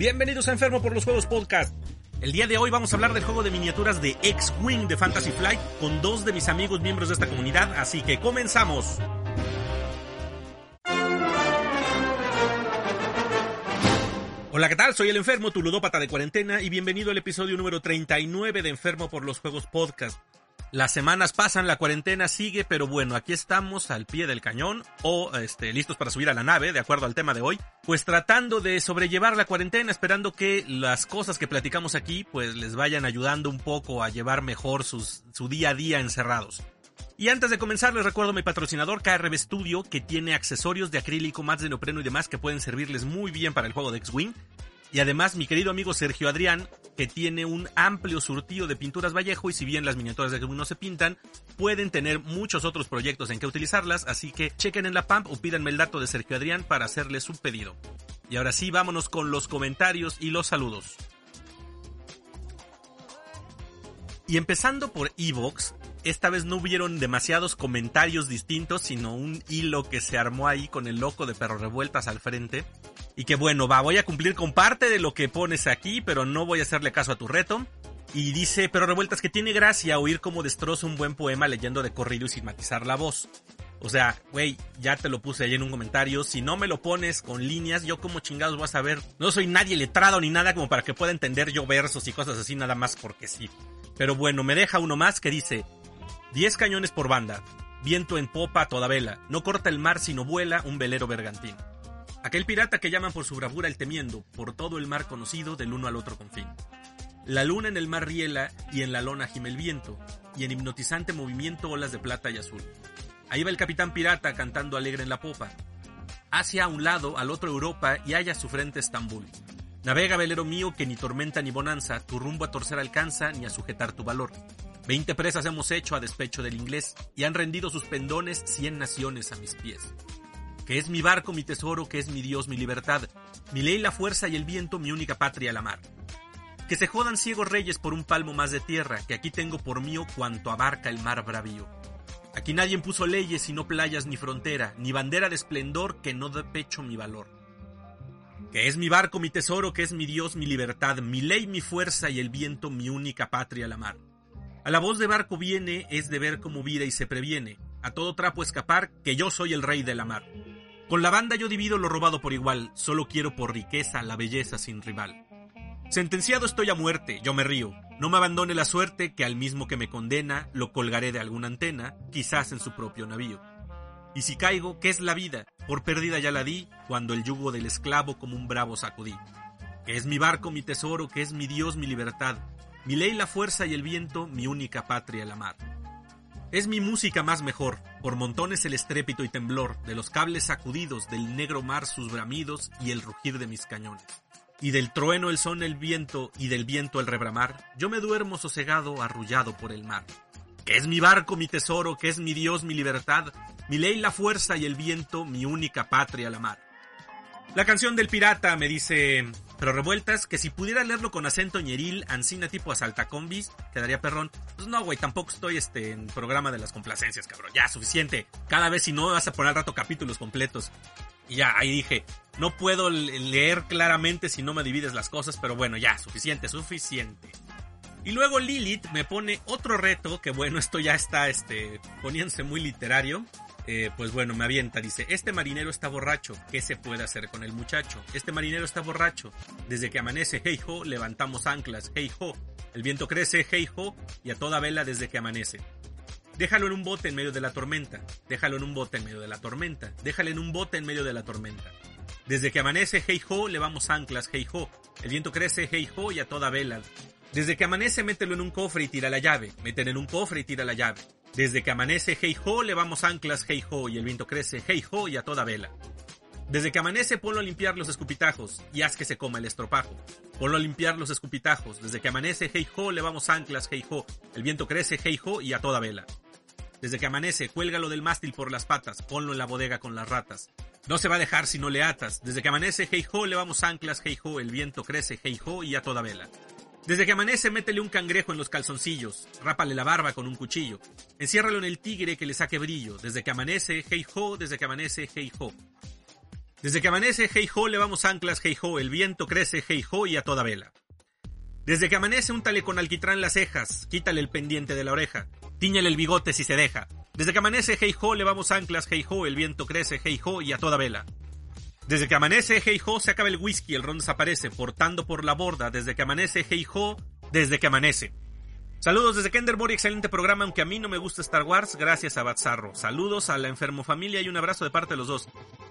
Bienvenidos a Enfermo por los Juegos Podcast. El día de hoy vamos a hablar del juego de miniaturas de X-Wing de Fantasy Flight con dos de mis amigos miembros de esta comunidad, así que comenzamos. Hola, ¿qué tal? Soy el enfermo, tu ludópata de cuarentena, y bienvenido al episodio número 39 de Enfermo por los Juegos Podcast. Las semanas pasan, la cuarentena sigue, pero bueno, aquí estamos al pie del cañón o este, listos para subir a la nave, de acuerdo al tema de hoy, pues tratando de sobrellevar la cuarentena, esperando que las cosas que platicamos aquí pues les vayan ayudando un poco a llevar mejor sus, su día a día encerrados. Y antes de comenzar les recuerdo mi patrocinador KRB Studio que tiene accesorios de acrílico, mats de neopreno y demás que pueden servirles muy bien para el juego de X-Wing. Y además mi querido amigo Sergio Adrián, que tiene un amplio surtido de pinturas Vallejo y si bien las miniaturas de no se pintan, pueden tener muchos otros proyectos en que utilizarlas, así que chequen en la PAMP o pídanme el dato de Sergio Adrián para hacerles su pedido. Y ahora sí, vámonos con los comentarios y los saludos. Y empezando por Evox, esta vez no hubieron demasiados comentarios distintos, sino un hilo que se armó ahí con el loco de perro revueltas al frente. Y que bueno, va, voy a cumplir con parte de lo que pones aquí, pero no voy a hacerle caso a tu reto. Y dice, pero revueltas que tiene gracia oír cómo destroza un buen poema leyendo de corrido y sin matizar la voz. O sea, güey, ya te lo puse ahí en un comentario. Si no me lo pones con líneas, yo como chingados voy a saber. No soy nadie letrado ni nada como para que pueda entender yo versos y cosas así nada más porque sí. Pero bueno, me deja uno más que dice, 10 cañones por banda, viento en popa toda vela, no corta el mar sino vuela un velero bergantín. Aquel pirata que llaman por su bravura el temiendo, por todo el mar conocido del uno al otro confín. La luna en el mar riela y en la lona gime el viento, y en hipnotizante movimiento olas de plata y azul. Ahí va el capitán pirata cantando alegre en la popa. Hacia un lado, al otro Europa y halla su frente Estambul. Navega velero mío que ni tormenta ni bonanza tu rumbo a torcer alcanza ni a sujetar tu valor. Veinte presas hemos hecho a despecho del inglés y han rendido sus pendones cien naciones a mis pies que es mi barco, mi tesoro, que es mi Dios, mi libertad, mi ley, la fuerza y el viento, mi única patria, la mar. Que se jodan ciegos reyes por un palmo más de tierra, que aquí tengo por mío cuanto abarca el mar bravío. Aquí nadie puso leyes, sino playas ni frontera, ni bandera de esplendor que no dé pecho mi valor. Que es mi barco, mi tesoro, que es mi Dios, mi libertad, mi ley, mi fuerza y el viento, mi única patria, la mar. A la voz de barco viene es de ver cómo vida y se previene, a todo trapo escapar, que yo soy el rey de la mar. Con la banda yo divido lo robado por igual, solo quiero por riqueza la belleza sin rival. Sentenciado estoy a muerte, yo me río. No me abandone la suerte, que al mismo que me condena, lo colgaré de alguna antena, quizás en su propio navío. Y si caigo, ¿qué es la vida? Por perdida ya la di, cuando el yugo del esclavo como un bravo sacudí. Que es mi barco, mi tesoro, que es mi Dios, mi libertad, mi ley, la fuerza y el viento, mi única patria, la mar. Es mi música más mejor, por montones el estrépito y temblor de los cables sacudidos, del negro mar sus bramidos y el rugir de mis cañones. Y del trueno el son el viento y del viento el rebramar, yo me duermo sosegado arrullado por el mar. Que es mi barco, mi tesoro, que es mi Dios, mi libertad, mi ley, la fuerza y el viento, mi única patria, la mar. La canción del pirata me dice, pero revueltas, que si pudiera leerlo con acento ñeril, ansina tipo combis, quedaría perrón. Pues no, güey, tampoco estoy este, en programa de las complacencias, cabrón. Ya, suficiente. Cada vez si no vas a poner al rato capítulos completos. Y ya, ahí dije, no puedo leer claramente si no me divides las cosas, pero bueno, ya, suficiente, suficiente. Y luego Lilith me pone otro reto, que bueno, esto ya está este, poniéndose muy literario. Eh, pues bueno, me avienta, dice, este marinero está borracho, ¿qué se puede hacer con el muchacho? Este marinero está borracho, desde que amanece, hey ho, levantamos anclas, hey ho, el viento crece, hey ho, y a toda vela desde que amanece. Déjalo en un bote en medio de la tormenta, déjalo en un bote en medio de la tormenta, déjalo en un bote en medio de la tormenta. Desde que amanece, hey ho, levamos anclas, hey ho, el viento crece, hey ho, y a toda vela. Desde que amanece, mételo en un cofre y tira la llave, mételo en un cofre y tira la llave. Desde que amanece, hey ho, levamos anclas, hey ho, y el viento crece, hey ho, y a toda vela. Desde que amanece, ponlo a limpiar los escupitajos, y haz que se coma el estropajo. Ponlo a limpiar los escupitajos. Desde que amanece, hey ho, levamos anclas, hey ho, el viento crece, hey ho, y a toda vela. Desde que amanece, cuélgalo del mástil por las patas, ponlo en la bodega con las ratas. No se va a dejar si no le atas. Desde que amanece, hey ho, levamos anclas, hey ho, el viento crece, hey ho, y a toda vela. Desde que amanece, métele un cangrejo en los calzoncillos, rápale la barba con un cuchillo, enciérralo en el tigre que le saque brillo, desde que amanece, hey ho, desde que amanece, hey ho. Desde que amanece, hey ho, levamos anclas, hey ho, el viento crece, hey ho y a toda vela. Desde que amanece, úntale con alquitrán las cejas, quítale el pendiente de la oreja, tíñale el bigote si se deja. Desde que amanece, hey ho, levamos anclas, hey ho, el viento crece, hey ho y a toda vela. Desde que amanece, hey ho, se acaba el whisky, el ron desaparece, portando por la borda. Desde que amanece, hey ho, desde que amanece. Saludos desde Kenderbury, excelente programa, aunque a mí no me gusta Star Wars, gracias a Batzarro. Saludos a la enfermo familia y un abrazo de parte de los dos.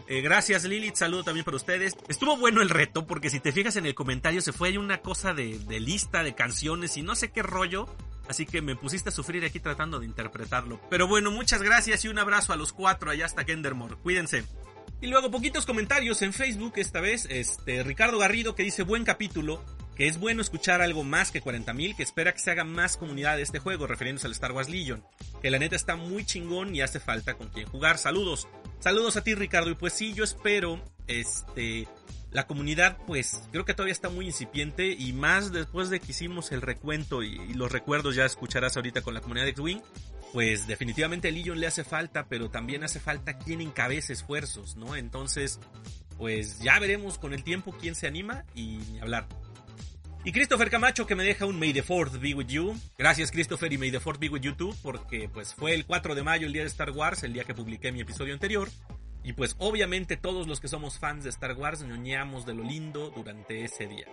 Eh, gracias Lilith, saludo también para ustedes. Estuvo bueno el reto, porque si te fijas en el comentario se fue ahí una cosa de, de lista de canciones y no sé qué rollo. Así que me pusiste a sufrir aquí tratando de interpretarlo. Pero bueno, muchas gracias y un abrazo a los cuatro allá hasta Kendermore. Cuídense. Y luego poquitos comentarios en Facebook esta vez. Este, Ricardo Garrido que dice buen capítulo que es bueno escuchar algo más que 40.000, que espera que se haga más comunidad de este juego, refiriéndose al Star Wars Legion, que la neta está muy chingón y hace falta con quien jugar. Saludos, saludos a ti Ricardo, y pues sí, yo espero, este, la comunidad pues creo que todavía está muy incipiente y más después de que hicimos el recuento y, los recuerdos ya escucharás ahorita con la comunidad de X-Wing, pues definitivamente a Legion le hace falta, pero también hace falta quien encabece esfuerzos, ¿no? Entonces, pues ya veremos con el tiempo quién se anima y hablar. Y Christopher Camacho que me deja un May the 4th be with you. Gracias Christopher y May the 4th be with you too, porque pues fue el 4 de mayo el día de Star Wars, el día que publiqué mi episodio anterior. Y pues obviamente todos los que somos fans de Star Wars ñoñamos de lo lindo durante ese día.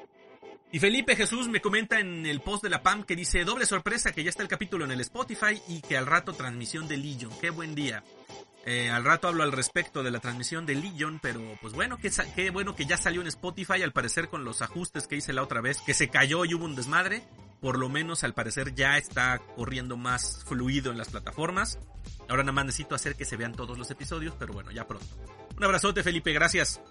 Y Felipe Jesús me comenta en el post de la PAM que dice doble sorpresa que ya está el capítulo en el Spotify y que al rato transmisión de Legion. Qué buen día. Eh, al rato hablo al respecto de la transmisión de Legion, pero pues bueno, qué, qué bueno que ya salió en Spotify, al parecer con los ajustes que hice la otra vez, que se cayó y hubo un desmadre. Por lo menos al parecer ya está corriendo más fluido en las plataformas. Ahora nada más necesito hacer que se vean todos los episodios, pero bueno, ya pronto. Un abrazote Felipe, gracias.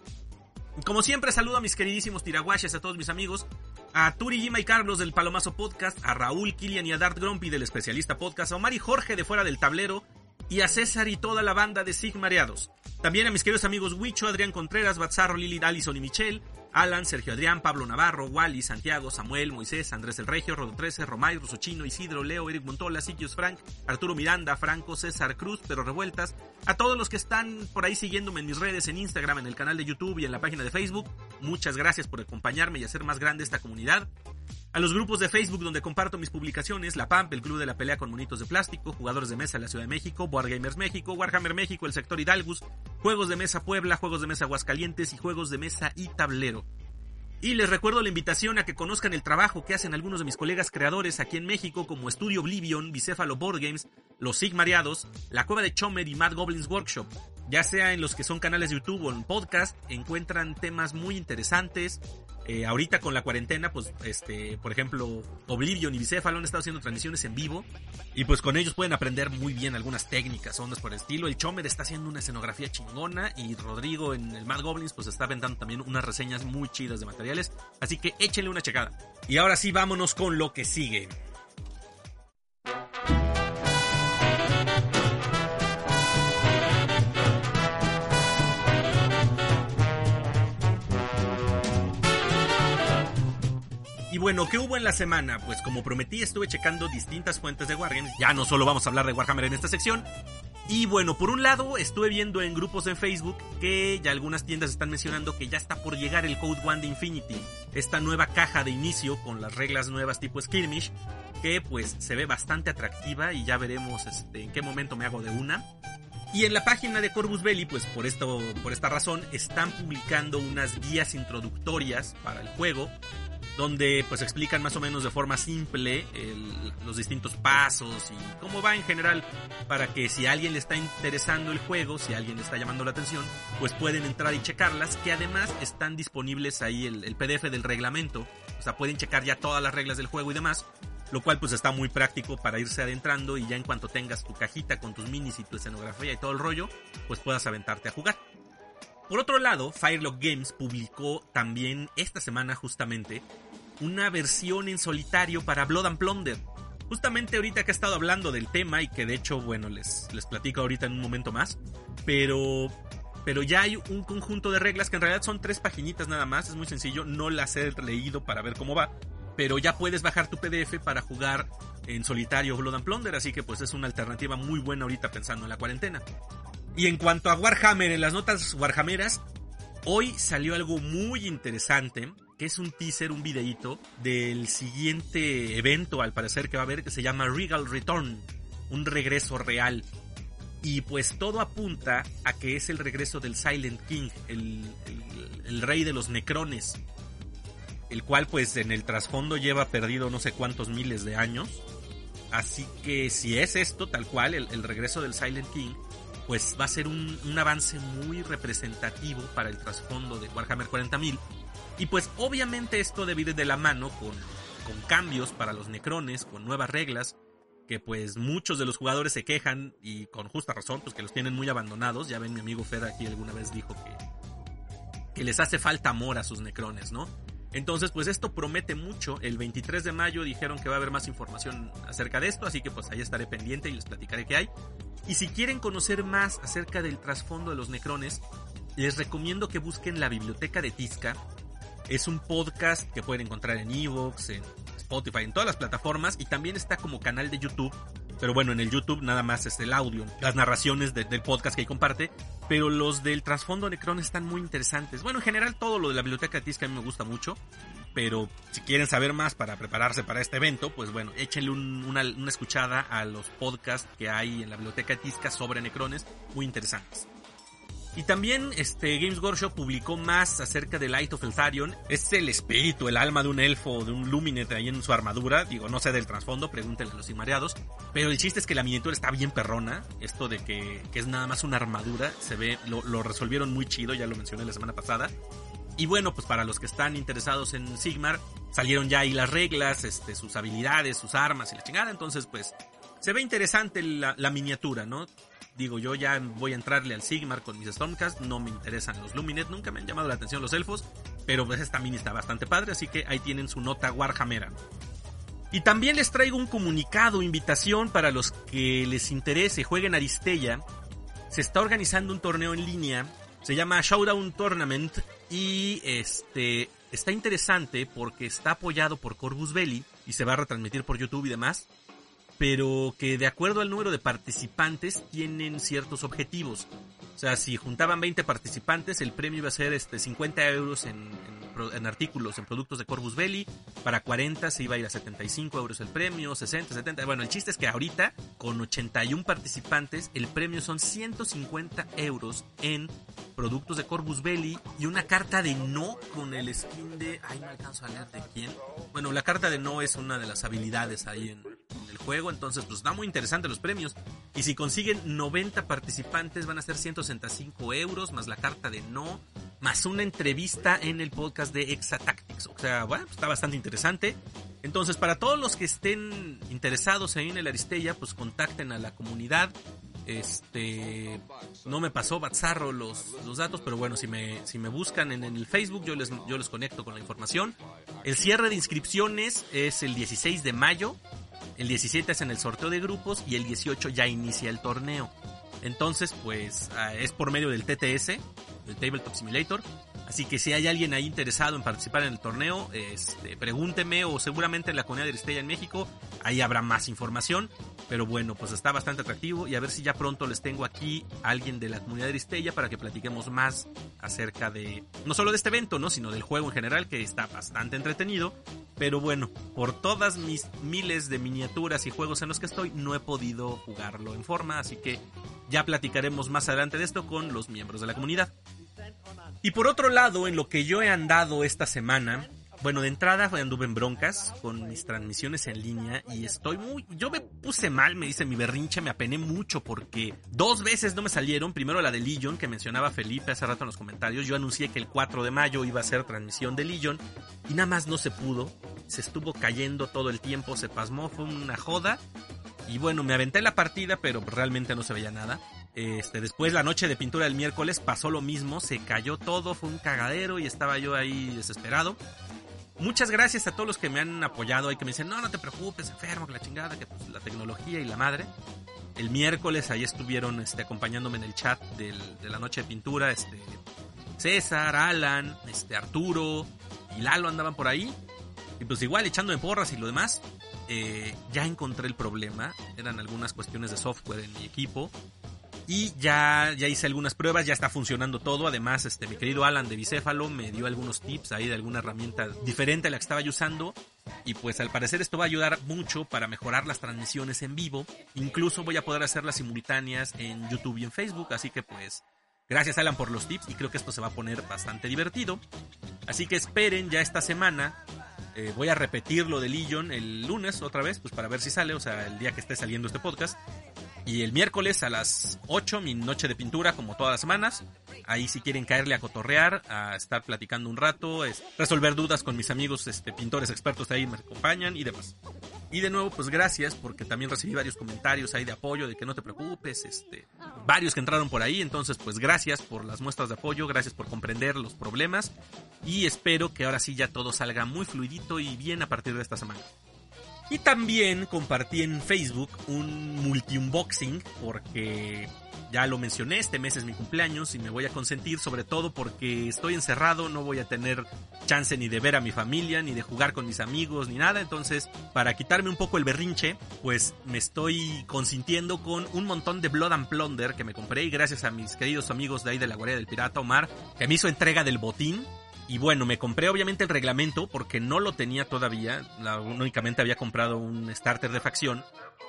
Como siempre saludo a mis queridísimos tiraguaches, a todos mis amigos, a Turi, Gima y Carlos del Palomazo Podcast, a Raúl, Kilian y a Dart Grumpy del Especialista Podcast, a Omar y Jorge de Fuera del Tablero, y a César y toda la banda de Sigmareados. También a mis queridos amigos Huicho, Adrián Contreras, Batzarro, Lili, Allison y Michelle, Alan, Sergio Adrián, Pablo Navarro, Wally, Santiago, Samuel, Moisés, Andrés el Regio, Rodo 13, Romay, Chino, Isidro, Leo, Eric Montola, Siquios Frank, Arturo Miranda, Franco, César Cruz, Pero Revueltas, a todos los que están por ahí siguiéndome en mis redes, en Instagram, en el canal de YouTube y en la página de Facebook, muchas gracias por acompañarme y hacer más grande esta comunidad a los grupos de Facebook donde comparto mis publicaciones, La PAMP, el Club de la Pelea con Monitos de Plástico, Jugadores de Mesa en la Ciudad de México, Wargamers México, Warhammer México, el sector Hidalgus, Juegos de Mesa Puebla, Juegos de Mesa Aguascalientes y Juegos de Mesa y Tablero. Y les recuerdo la invitación a que conozcan el trabajo que hacen algunos de mis colegas creadores aquí en México como Estudio Oblivion, Bicéfalo Board Games, Los Sigmariados, La Cueva de Chomer y Mad Goblins Workshop. Ya sea en los que son canales de YouTube o en podcast, encuentran temas muy interesantes, eh, ahorita con la cuarentena, pues, este, por ejemplo, Oblivion y Bicéfalo han estado haciendo transmisiones en vivo y pues con ellos pueden aprender muy bien algunas técnicas, ondas por el estilo. El Chomer está haciendo una escenografía chingona y Rodrigo en el Mad Goblins pues está aventando también unas reseñas muy chidas de materiales, así que échenle una checada. Y ahora sí, vámonos con lo que sigue. Y bueno, ¿qué hubo en la semana? Pues como prometí, estuve checando distintas fuentes de Wargames. Ya no solo vamos a hablar de Warhammer en esta sección. Y bueno, por un lado, estuve viendo en grupos en Facebook que ya algunas tiendas están mencionando que ya está por llegar el Code One de Infinity. Esta nueva caja de inicio con las reglas nuevas tipo Skirmish. Que pues se ve bastante atractiva y ya veremos este, en qué momento me hago de una. Y en la página de Corvus Belli, pues por, esto, por esta razón, están publicando unas guías introductorias para el juego donde pues explican más o menos de forma simple los distintos pasos y cómo va en general para que si alguien le está interesando el juego, si alguien le está llamando la atención, pues pueden entrar y checarlas, que además están disponibles ahí el, el PDF del reglamento, o sea, pueden checar ya todas las reglas del juego y demás, lo cual pues está muy práctico para irse adentrando y ya en cuanto tengas tu cajita con tus minis y tu escenografía y todo el rollo, pues puedas aventarte a jugar. Por otro lado, Firelock Games publicó también esta semana justamente una versión en solitario para Blood and Plunder. Justamente ahorita que he estado hablando del tema y que de hecho, bueno, les, les platico ahorita en un momento más, pero pero ya hay un conjunto de reglas que en realidad son tres paginitas nada más, es muy sencillo, no las he leído para ver cómo va, pero ya puedes bajar tu PDF para jugar en solitario Blood and Plunder, así que pues es una alternativa muy buena ahorita pensando en la cuarentena. Y en cuanto a Warhammer, en las notas Warhammeras, hoy salió algo muy interesante, que es un teaser, un videíto del siguiente evento, al parecer que va a haber, que se llama Regal Return, un regreso real. Y pues todo apunta a que es el regreso del Silent King, el, rey de los necrones, el cual pues en el trasfondo lleva perdido no sé cuántos miles de años. Así que si es esto, tal cual, el, regreso del Silent King, pues va a ser un, un, avance muy representativo para el trasfondo de Warhammer 40.000. Y pues obviamente esto debe ir de la mano con, con cambios para los necrones, con nuevas reglas, que pues muchos de los jugadores se quejan y con justa razón, pues que los tienen muy abandonados. Ya ven, mi amigo Fer aquí alguna vez dijo que, que les hace falta amor a sus necrones, ¿no? Entonces, pues esto promete mucho. El 23 de mayo dijeron que va a haber más información acerca de esto, así que pues ahí estaré pendiente y les platicaré qué hay. Y si quieren conocer más acerca del trasfondo de los necrones, les recomiendo que busquen la biblioteca de Tizca. Es un podcast que pueden encontrar en Evox, en Spotify, en todas las plataformas y también está como canal de YouTube pero bueno, en el YouTube nada más es el audio, las narraciones del podcast que ahí comparte. Pero los del trasfondo Necron están muy interesantes. Bueno, en general todo lo de la biblioteca de a mí me gusta mucho. Pero si quieren saber más para prepararse para este evento, pues bueno, échenle una, una, escuchada a los podcasts que hay en la biblioteca de Tisca sobre Necrones, muy interesantes. Y también este Games Workshop publicó más acerca de Light of Eltharion. Es el espíritu, el alma de un elfo, de un Luminet ahí en su armadura. Digo, no sé del trasfondo, pregúntenle a los inmareados. Pero el chiste es que la miniatura está bien perrona. Esto de que, es nada más una armadura, se ve, lo, resolvieron muy chido, ya lo mencioné la semana pasada. Y bueno, pues para los que están interesados en Sigmar, salieron ya ahí las reglas, este, sus habilidades, sus armas y la chingada. Entonces, pues, se ve interesante la miniatura, ¿no? Digo, yo ya voy a entrarle al Sigmar con mis Stormcast, no me interesan los Luminet, nunca me han llamado la atención los elfos, pero pues esta mini está bastante padre, así que ahí tienen su nota Warhammera. Y también les traigo un comunicado, invitación para los que les interese, jueguen Aristella. Se está organizando un torneo en línea, se llama Showdown Tournament y este está interesante porque está apoyado por Corvus Belli y se va a retransmitir por YouTube y demás pero que de acuerdo al número de participantes tienen ciertos objetivos. O sea, si juntaban 20 participantes, el premio iba a ser este 50 euros en, en, artículos, en productos de Corvus Belli. Para 40 se iba a ir a 75 euros el premio, 60, 70. Bueno, el chiste es que ahorita, con 81 participantes, el premio son 150 euros en productos de Corvus Belli y una carta de no con el skin de... Ay, no alcanzo a leer de quién. Bueno, la carta de no es una de las habilidades ahí en, en el juego, entonces pues está muy interesante los premios. Y si consiguen 90 participantes van a ser 165 euros, más la carta de no, más una entrevista en el podcast de Exatactics. O sea, bueno, está bastante interesante. Entonces, para todos los que estén interesados en el Aristella, pues contacten a la comunidad. Este, no me pasó Batzarro los, los datos, pero bueno, si me, si me buscan en, en, el Facebook, yo les, yo les conecto con la información. El cierre de inscripciones es el 16 de mayo. El 17 es en el sorteo de grupos y el 18 ya inicia el torneo. Entonces, pues ah, es por medio del TTS, el Tabletop Simulator. Así que si hay alguien ahí interesado en participar en el torneo, este, pregúnteme o seguramente en la comunidad de Aristella en México, ahí habrá más información. Pero bueno, pues está bastante atractivo y a ver si ya pronto les tengo aquí alguien de la comunidad de Aristella para que platiquemos más acerca de, no solo de este evento, ¿no? sino del juego en general que está bastante entretenido. Pero bueno, por todas mis miles de miniaturas y juegos en los que estoy, no he podido jugarlo en forma, así que ya platicaremos más adelante de esto con los miembros de la comunidad. Y por otro lado, en lo que yo he andado esta semana, bueno, de entrada anduve en broncas con mis transmisiones en línea y estoy muy... Yo me puse mal, me dice mi berrinche, me apené mucho porque dos veces no me salieron. Primero la de Legion, que mencionaba Felipe hace rato en los comentarios. Yo anuncié que el 4 de mayo iba a ser transmisión de Legion y nada más no se pudo. Se estuvo cayendo todo el tiempo, se pasmó, fue una joda. Y bueno, me aventé la partida, pero realmente no se veía nada. Este, después la noche de pintura del miércoles pasó lo mismo, se cayó todo, fue un cagadero y estaba yo ahí desesperado. Muchas gracias a todos los que me han apoyado y que me dicen, no, no te preocupes, enfermo, que la chingada, que pues, la tecnología y la madre. El miércoles ahí estuvieron este, acompañándome en el chat de la noche de pintura, este, César, Alan, este, Arturo y Lalo andaban por ahí. Y pues igual echándome porras y lo demás. Eh, ya encontré el problema. Eran algunas cuestiones de software en mi equipo. Y ya, ya hice algunas pruebas, ya está funcionando todo. Además, este, mi querido Alan de Bicéfalo me dio algunos tips ahí de alguna herramienta diferente a la que estaba yo usando. Y pues al parecer esto va a ayudar mucho para mejorar las transmisiones en vivo. Incluso voy a poder hacerlas simultáneas en YouTube y en Facebook. Así que pues gracias Alan por los tips y creo que esto se va a poner bastante divertido. Así que esperen ya esta semana. Eh, voy a repetir lo de Legion el lunes otra vez, pues para ver si sale, o sea, el día que esté saliendo este podcast. Y el miércoles a las 8, mi noche de pintura, como todas las semanas. Ahí si quieren caerle a cotorrear, a estar platicando un rato, es, resolver dudas con mis amigos este, pintores expertos ahí me acompañan y demás. Y de nuevo, pues gracias, porque también recibí varios comentarios ahí de apoyo, de que no te preocupes, este, varios que entraron por ahí, entonces pues gracias por las muestras de apoyo, gracias por comprender los problemas y espero que ahora sí ya todo salga muy fluidito y bien a partir de esta semana. Y también compartí en Facebook un multi-unboxing porque ya lo mencioné, este mes es mi cumpleaños y me voy a consentir sobre todo porque estoy encerrado, no voy a tener chance ni de ver a mi familia, ni de jugar con mis amigos, ni nada. Entonces, para quitarme un poco el berrinche, pues me estoy consintiendo con un montón de Blood and Plunder que me compré y gracias a mis queridos amigos de ahí de la Guardia del Pirata, Omar, que me hizo entrega del botín y bueno, me compré obviamente el reglamento porque no lo tenía todavía. La, únicamente había comprado un starter de facción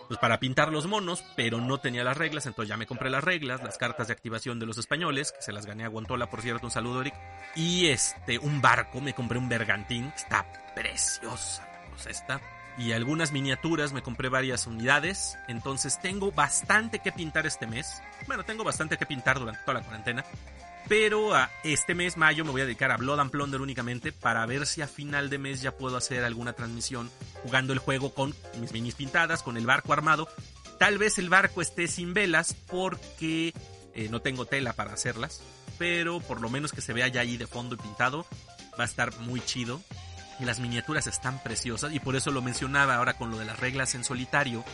pues para pintar los monos, pero no tenía las reglas, entonces ya me compré las reglas, las cartas de activación de los españoles, que se las gané a Guantola, por cierto, un saludo Eric. Y este, un barco, me compré un bergantín, está preciosa la cosa esta. Y algunas miniaturas, me compré varias unidades, entonces tengo bastante que pintar este mes. Bueno, tengo bastante que pintar durante toda la cuarentena. Pero a este mes, mayo, me voy a dedicar a Blood and Plunder únicamente para ver si a final de mes ya puedo hacer alguna transmisión jugando el juego con mis minis pintadas, con el barco armado. Tal vez el barco esté sin velas porque eh, no tengo tela para hacerlas, pero por lo menos que se vea ya ahí de fondo y pintado, va a estar muy chido. Y las miniaturas están preciosas y por eso lo mencionaba ahora con lo de las reglas en solitario.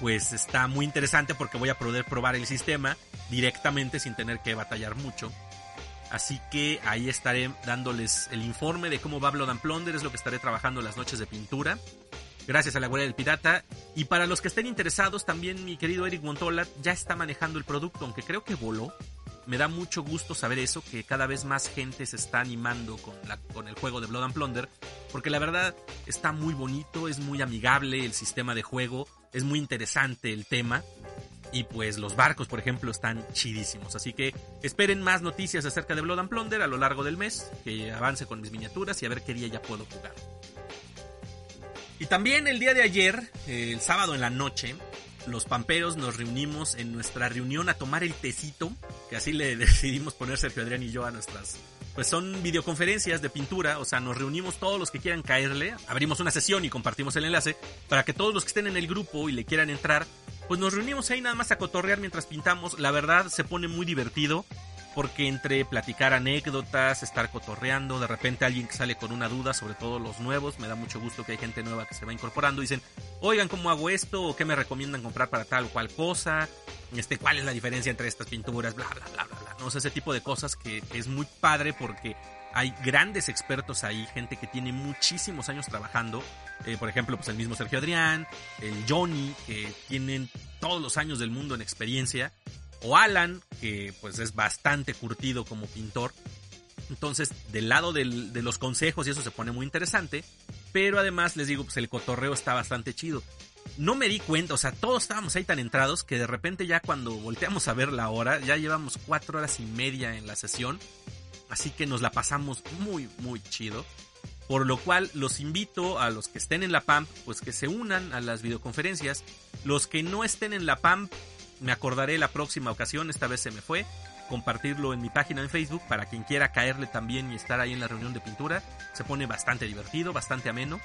Pues está muy interesante porque voy a poder probar el sistema directamente sin tener que batallar mucho. Así que ahí estaré dándoles el informe de cómo va Blood and Plunder, es lo que estaré trabajando las noches de pintura. Gracias a la Guardia del Pirata. Y para los que estén interesados, también mi querido Eric Montola ya está manejando el producto, aunque creo que voló. Me da mucho gusto saber eso, que cada vez más gente se está animando con, la, con el juego de Blood and Plunder, porque la verdad está muy bonito, es muy amigable el sistema de juego, es muy interesante el tema. Y pues los barcos, por ejemplo, están chidísimos. Así que esperen más noticias acerca de Blood and Plunder a lo largo del mes. Que avance con mis miniaturas y a ver qué día ya puedo jugar. Y también el día de ayer, el sábado en la noche, los pamperos nos reunimos en nuestra reunión a tomar el tecito. Que así le decidimos poner Sergio Adrián y yo a nuestras pues son videoconferencias de pintura, o sea, nos reunimos todos los que quieran caerle, abrimos una sesión y compartimos el enlace para que todos los que estén en el grupo y le quieran entrar pues nos reunimos ahí nada más a cotorrear mientras pintamos. La verdad se pone muy divertido porque entre platicar anécdotas, estar cotorreando, de repente alguien que sale con una duda, sobre todo los nuevos, me da mucho gusto que hay gente nueva que se va incorporando, dicen, oigan, ¿cómo hago esto? ¿O qué me recomiendan comprar para tal o cual cosa? Este, ¿Cuál es la diferencia entre estas pinturas? Bla, bla, bla, bla, bla. No sé, ese tipo de cosas que es muy padre porque hay grandes expertos ahí, gente que tiene muchísimos años trabajando. Eh, por ejemplo, pues el mismo Sergio Adrián, el Johnny, que tienen todos los años del mundo en experiencia. O Alan, que pues es bastante curtido como pintor. Entonces, del lado de los consejos y eso se pone muy interesante. Pero además les digo, pues el cotorreo está bastante chido. No me di cuenta, o sea, todos estábamos ahí tan entrados que de repente ya cuando volteamos a ver la hora, ya llevamos cuatro horas y media en la sesión Así que nos la pasamos muy, muy chido. Por lo cual los invito a los que estén en la PAMP, pues que se unan a las videoconferencias. Los que no estén en la PAMP, me acordaré la próxima ocasión, esta vez se me fue, compartirlo en mi página en Facebook para quien quiera caerle también y estar ahí en la reunión de pintura. Se pone bastante divertido, bastante ameno.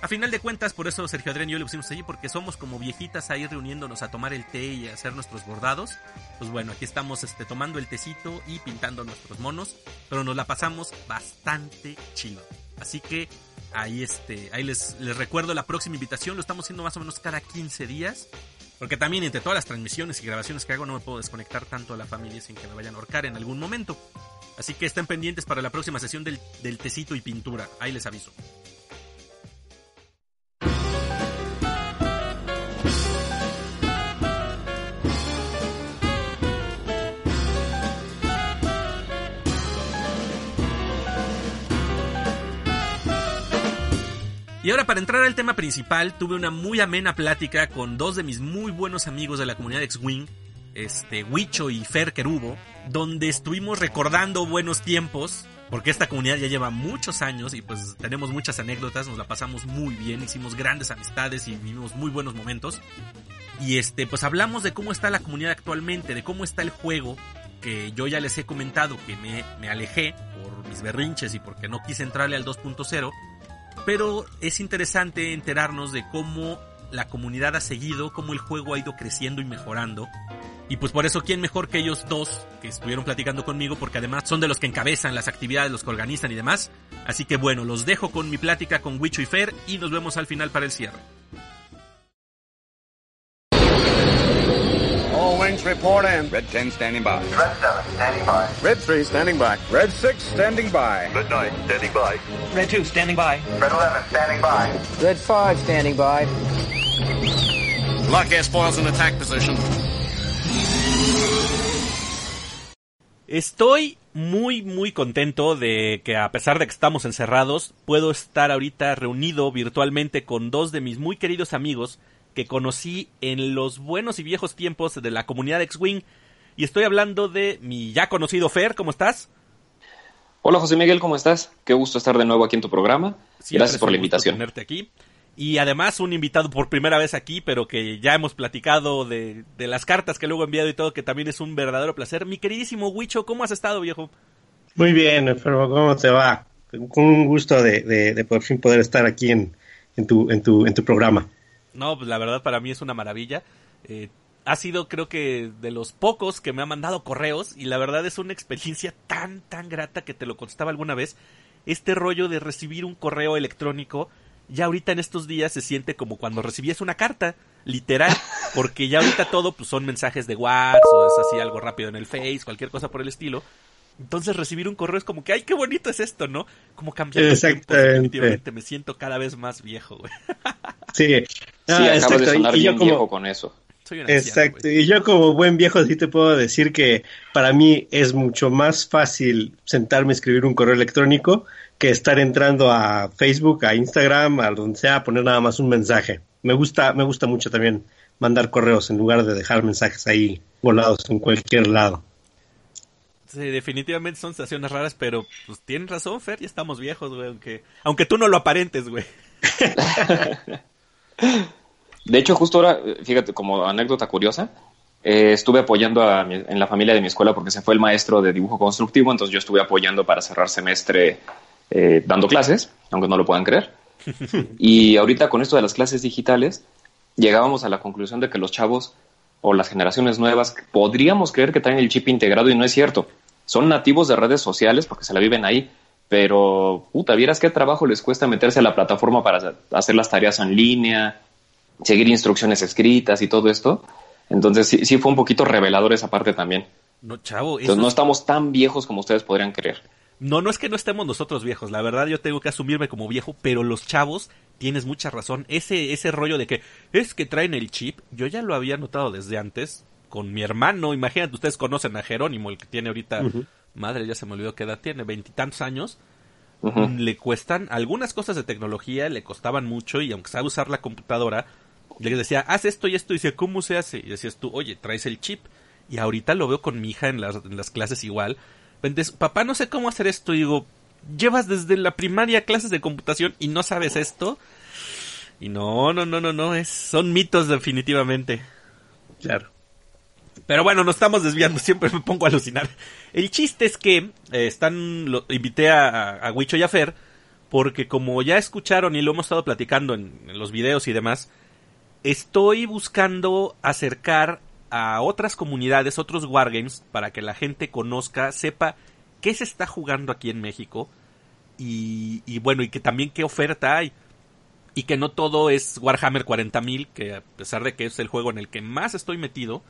A final de cuentas, por eso Sergio Adrián y yo le pusimos allí, porque somos como viejitas ahí reuniéndonos a tomar el té y a hacer nuestros bordados. Pues bueno, aquí estamos este, tomando el tecito y pintando nuestros monos, pero nos la pasamos bastante chido. Así que ahí, este, ahí les, les recuerdo la próxima invitación, lo estamos haciendo más o menos cada 15 días. Porque también entre todas las transmisiones y grabaciones que hago no me puedo desconectar tanto a la familia sin que me vayan a ahorcar en algún momento. Así que estén pendientes para la próxima sesión del, del tecito y pintura. Ahí les aviso. Y ahora para entrar al tema principal, tuve una muy amena plática con dos de mis muy buenos amigos de la comunidad X-Wing, este, Huicho y Fer Kerubo, donde estuvimos recordando buenos tiempos, porque esta comunidad ya lleva muchos años y pues tenemos muchas anécdotas, nos la pasamos muy bien, hicimos grandes amistades y vivimos muy buenos momentos. Y este, pues hablamos de cómo está la comunidad actualmente, de cómo está el juego, que yo ya les he comentado que me, me alejé por mis berrinches y porque no quise entrarle al 2.0, pero es interesante enterarnos de cómo la comunidad ha seguido, cómo el juego ha ido creciendo y mejorando. Y pues por eso, ¿quién mejor que ellos dos que estuvieron platicando conmigo? Porque además son de los que encabezan las actividades, los que organizan y demás. Así que bueno, los dejo con mi plática con Wicho y Fer y nos vemos al final para el cierre. All wings report in. Red 10 standing by. Red 7 standing by. Red 3 standing by. Red 6 standing by. Red 9 standing by. Red 2 standing by. Red 11 standing by. Red 5 standing by. Lock air spoils in attack position. Estoy muy muy contento de que a pesar de que estamos encerrados, puedo estar ahorita reunido virtualmente con dos de mis muy queridos amigos que conocí en los buenos y viejos tiempos de la comunidad X-Wing. Y estoy hablando de mi ya conocido Fer, ¿cómo estás? Hola José Miguel, ¿cómo estás? Qué gusto estar de nuevo aquí en tu programa. Siempre Gracias por la invitación. tenerte aquí. Y además un invitado por primera vez aquí, pero que ya hemos platicado de, de las cartas que luego he enviado y todo, que también es un verdadero placer. Mi queridísimo Huicho, ¿cómo has estado, viejo? Muy bien, enfermo, ¿cómo te va? Con un gusto de, de, de por fin poder estar aquí en, en, tu, en, tu, en tu programa. No, pues la verdad para mí es una maravilla. Eh, ha sido creo que de los pocos que me ha mandado correos y la verdad es una experiencia tan, tan grata que te lo contaba alguna vez. Este rollo de recibir un correo electrónico, ya ahorita en estos días se siente como cuando recibías una carta, literal, porque ya ahorita todo pues son mensajes de WhatsApp o es así algo rápido en el Face, cualquier cosa por el estilo. Entonces recibir un correo es como que, ay, qué bonito es esto, ¿no? Como cambiar el tiempo, Exactamente. definitivamente me siento cada vez más viejo, güey. Sí, Sí, Ah, acabas de sonar y yo bien como, viejo con eso. Soy Exacto, y yo como buen viejo sí te puedo decir que para mí es mucho más fácil sentarme a escribir un correo electrónico que estar entrando a Facebook, a Instagram, a donde sea, a poner nada más un mensaje. Me gusta, me gusta mucho también mandar correos en lugar de dejar mensajes ahí volados en cualquier lado. Sí, definitivamente son sensaciones raras, pero pues tienen razón, Fer, ya estamos viejos, güey, aunque, aunque tú no lo aparentes, güey. De hecho, justo ahora, fíjate, como anécdota curiosa, eh, estuve apoyando a mi- en la familia de mi escuela porque se fue el maestro de dibujo constructivo, entonces yo estuve apoyando para cerrar semestre eh, dando clases, aunque no lo puedan creer. Y ahorita con esto de las clases digitales, llegábamos a la conclusión de que los chavos o las generaciones nuevas podríamos creer que traen el chip integrado y no es cierto. Son nativos de redes sociales porque se la viven ahí, pero puta, vieras qué trabajo les cuesta meterse a la plataforma para hacer las tareas en línea, seguir instrucciones escritas y todo esto. Entonces sí, sí fue un poquito revelador esa parte también. No, chavo, Entonces no es- estamos tan viejos como ustedes podrían creer. No, no es que no estemos nosotros viejos, la verdad yo tengo que asumirme como viejo, pero los chavos, tienes mucha razón, ese, ese rollo de que es que traen el chip, yo ya lo había notado desde antes, con mi hermano, imagínate, ustedes conocen a Jerónimo, el que tiene ahorita, madre, ya se me olvidó qué edad tiene, veintitantos años, le cuestan algunas cosas de tecnología, le costaban mucho y aunque sabe usar la computadora, le decía, haz esto y esto, y decía, ¿cómo se hace? Y decías tú, oye, traes el chip. Y ahorita lo veo con mi hija en las, en las clases igual. Papá, no sé cómo hacer esto. Y digo, llevas desde la primaria clases de computación y no sabes esto. Y no, no, no, no, no, es, son mitos definitivamente. Claro. Pero bueno, nos estamos desviando, siempre me pongo a alucinar. El chiste es que eh, están, lo, invité a, a Huicho y a Fer, porque como ya escucharon y lo hemos estado platicando en, en los videos y demás, estoy buscando acercar a otras comunidades, otros wargames, para que la gente conozca, sepa qué se está jugando aquí en México y, bueno, y que también qué oferta hay. Y que no todo es Warhammer 40.000, que a pesar de que es el juego en el que más estoy metido,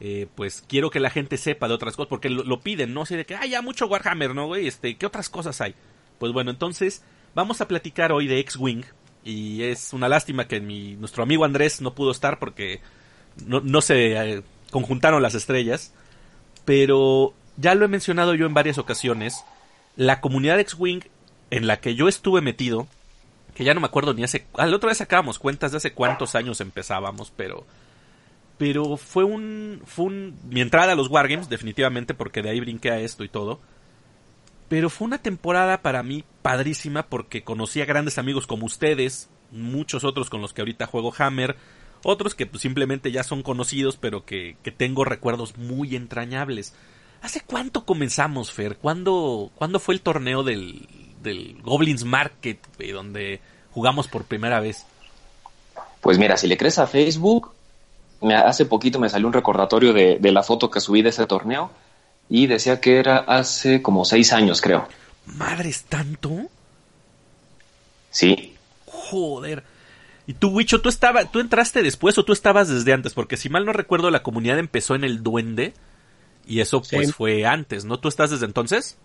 eh, pues quiero que la gente sepa de otras cosas, porque lo, piden, ¿no? Así de que, ah, ya mucho Warhammer, ¿no, güey? Este, ¿qué otras cosas hay? Pues bueno, entonces vamos a platicar hoy de X-Wing, y es una lástima que mi, nuestro amigo Andrés no pudo estar porque no, no se eh, conjuntaron las estrellas, pero ya lo he mencionado yo en varias ocasiones, la comunidad X-Wing en la que yo estuve metido, que ya no me acuerdo ni hace... Al otra vez sacábamos cuentas de hace cuántos años empezábamos, pero... Pero fue un... Fue un... Mi entrada a los Wargames, definitivamente, porque de ahí brinqué a esto y todo. Pero fue una temporada para mí padrísima porque conocí a grandes amigos como ustedes, muchos otros con los que ahorita juego Hammer, otros que pues, simplemente ya son conocidos, pero que, que tengo recuerdos muy entrañables. ¿Hace cuánto comenzamos, Fer? ¿Cuándo, ¿cuándo fue el torneo del, del Goblins Market, güey, donde jugamos por primera vez? Pues mira, si le crees a Facebook, me, hace poquito me salió un recordatorio de, de la foto que subí de ese torneo y decía que era hace como seis años, creo. ¿Madres tanto? Sí, Joder. Y tú, Wicho, ¿tú, estaba, ¿tú entraste después o tú estabas desde antes? Porque si mal no recuerdo, la comunidad empezó en el Duende y eso pues Sí. fue antes, ¿no? ¿Tú estás desde entonces?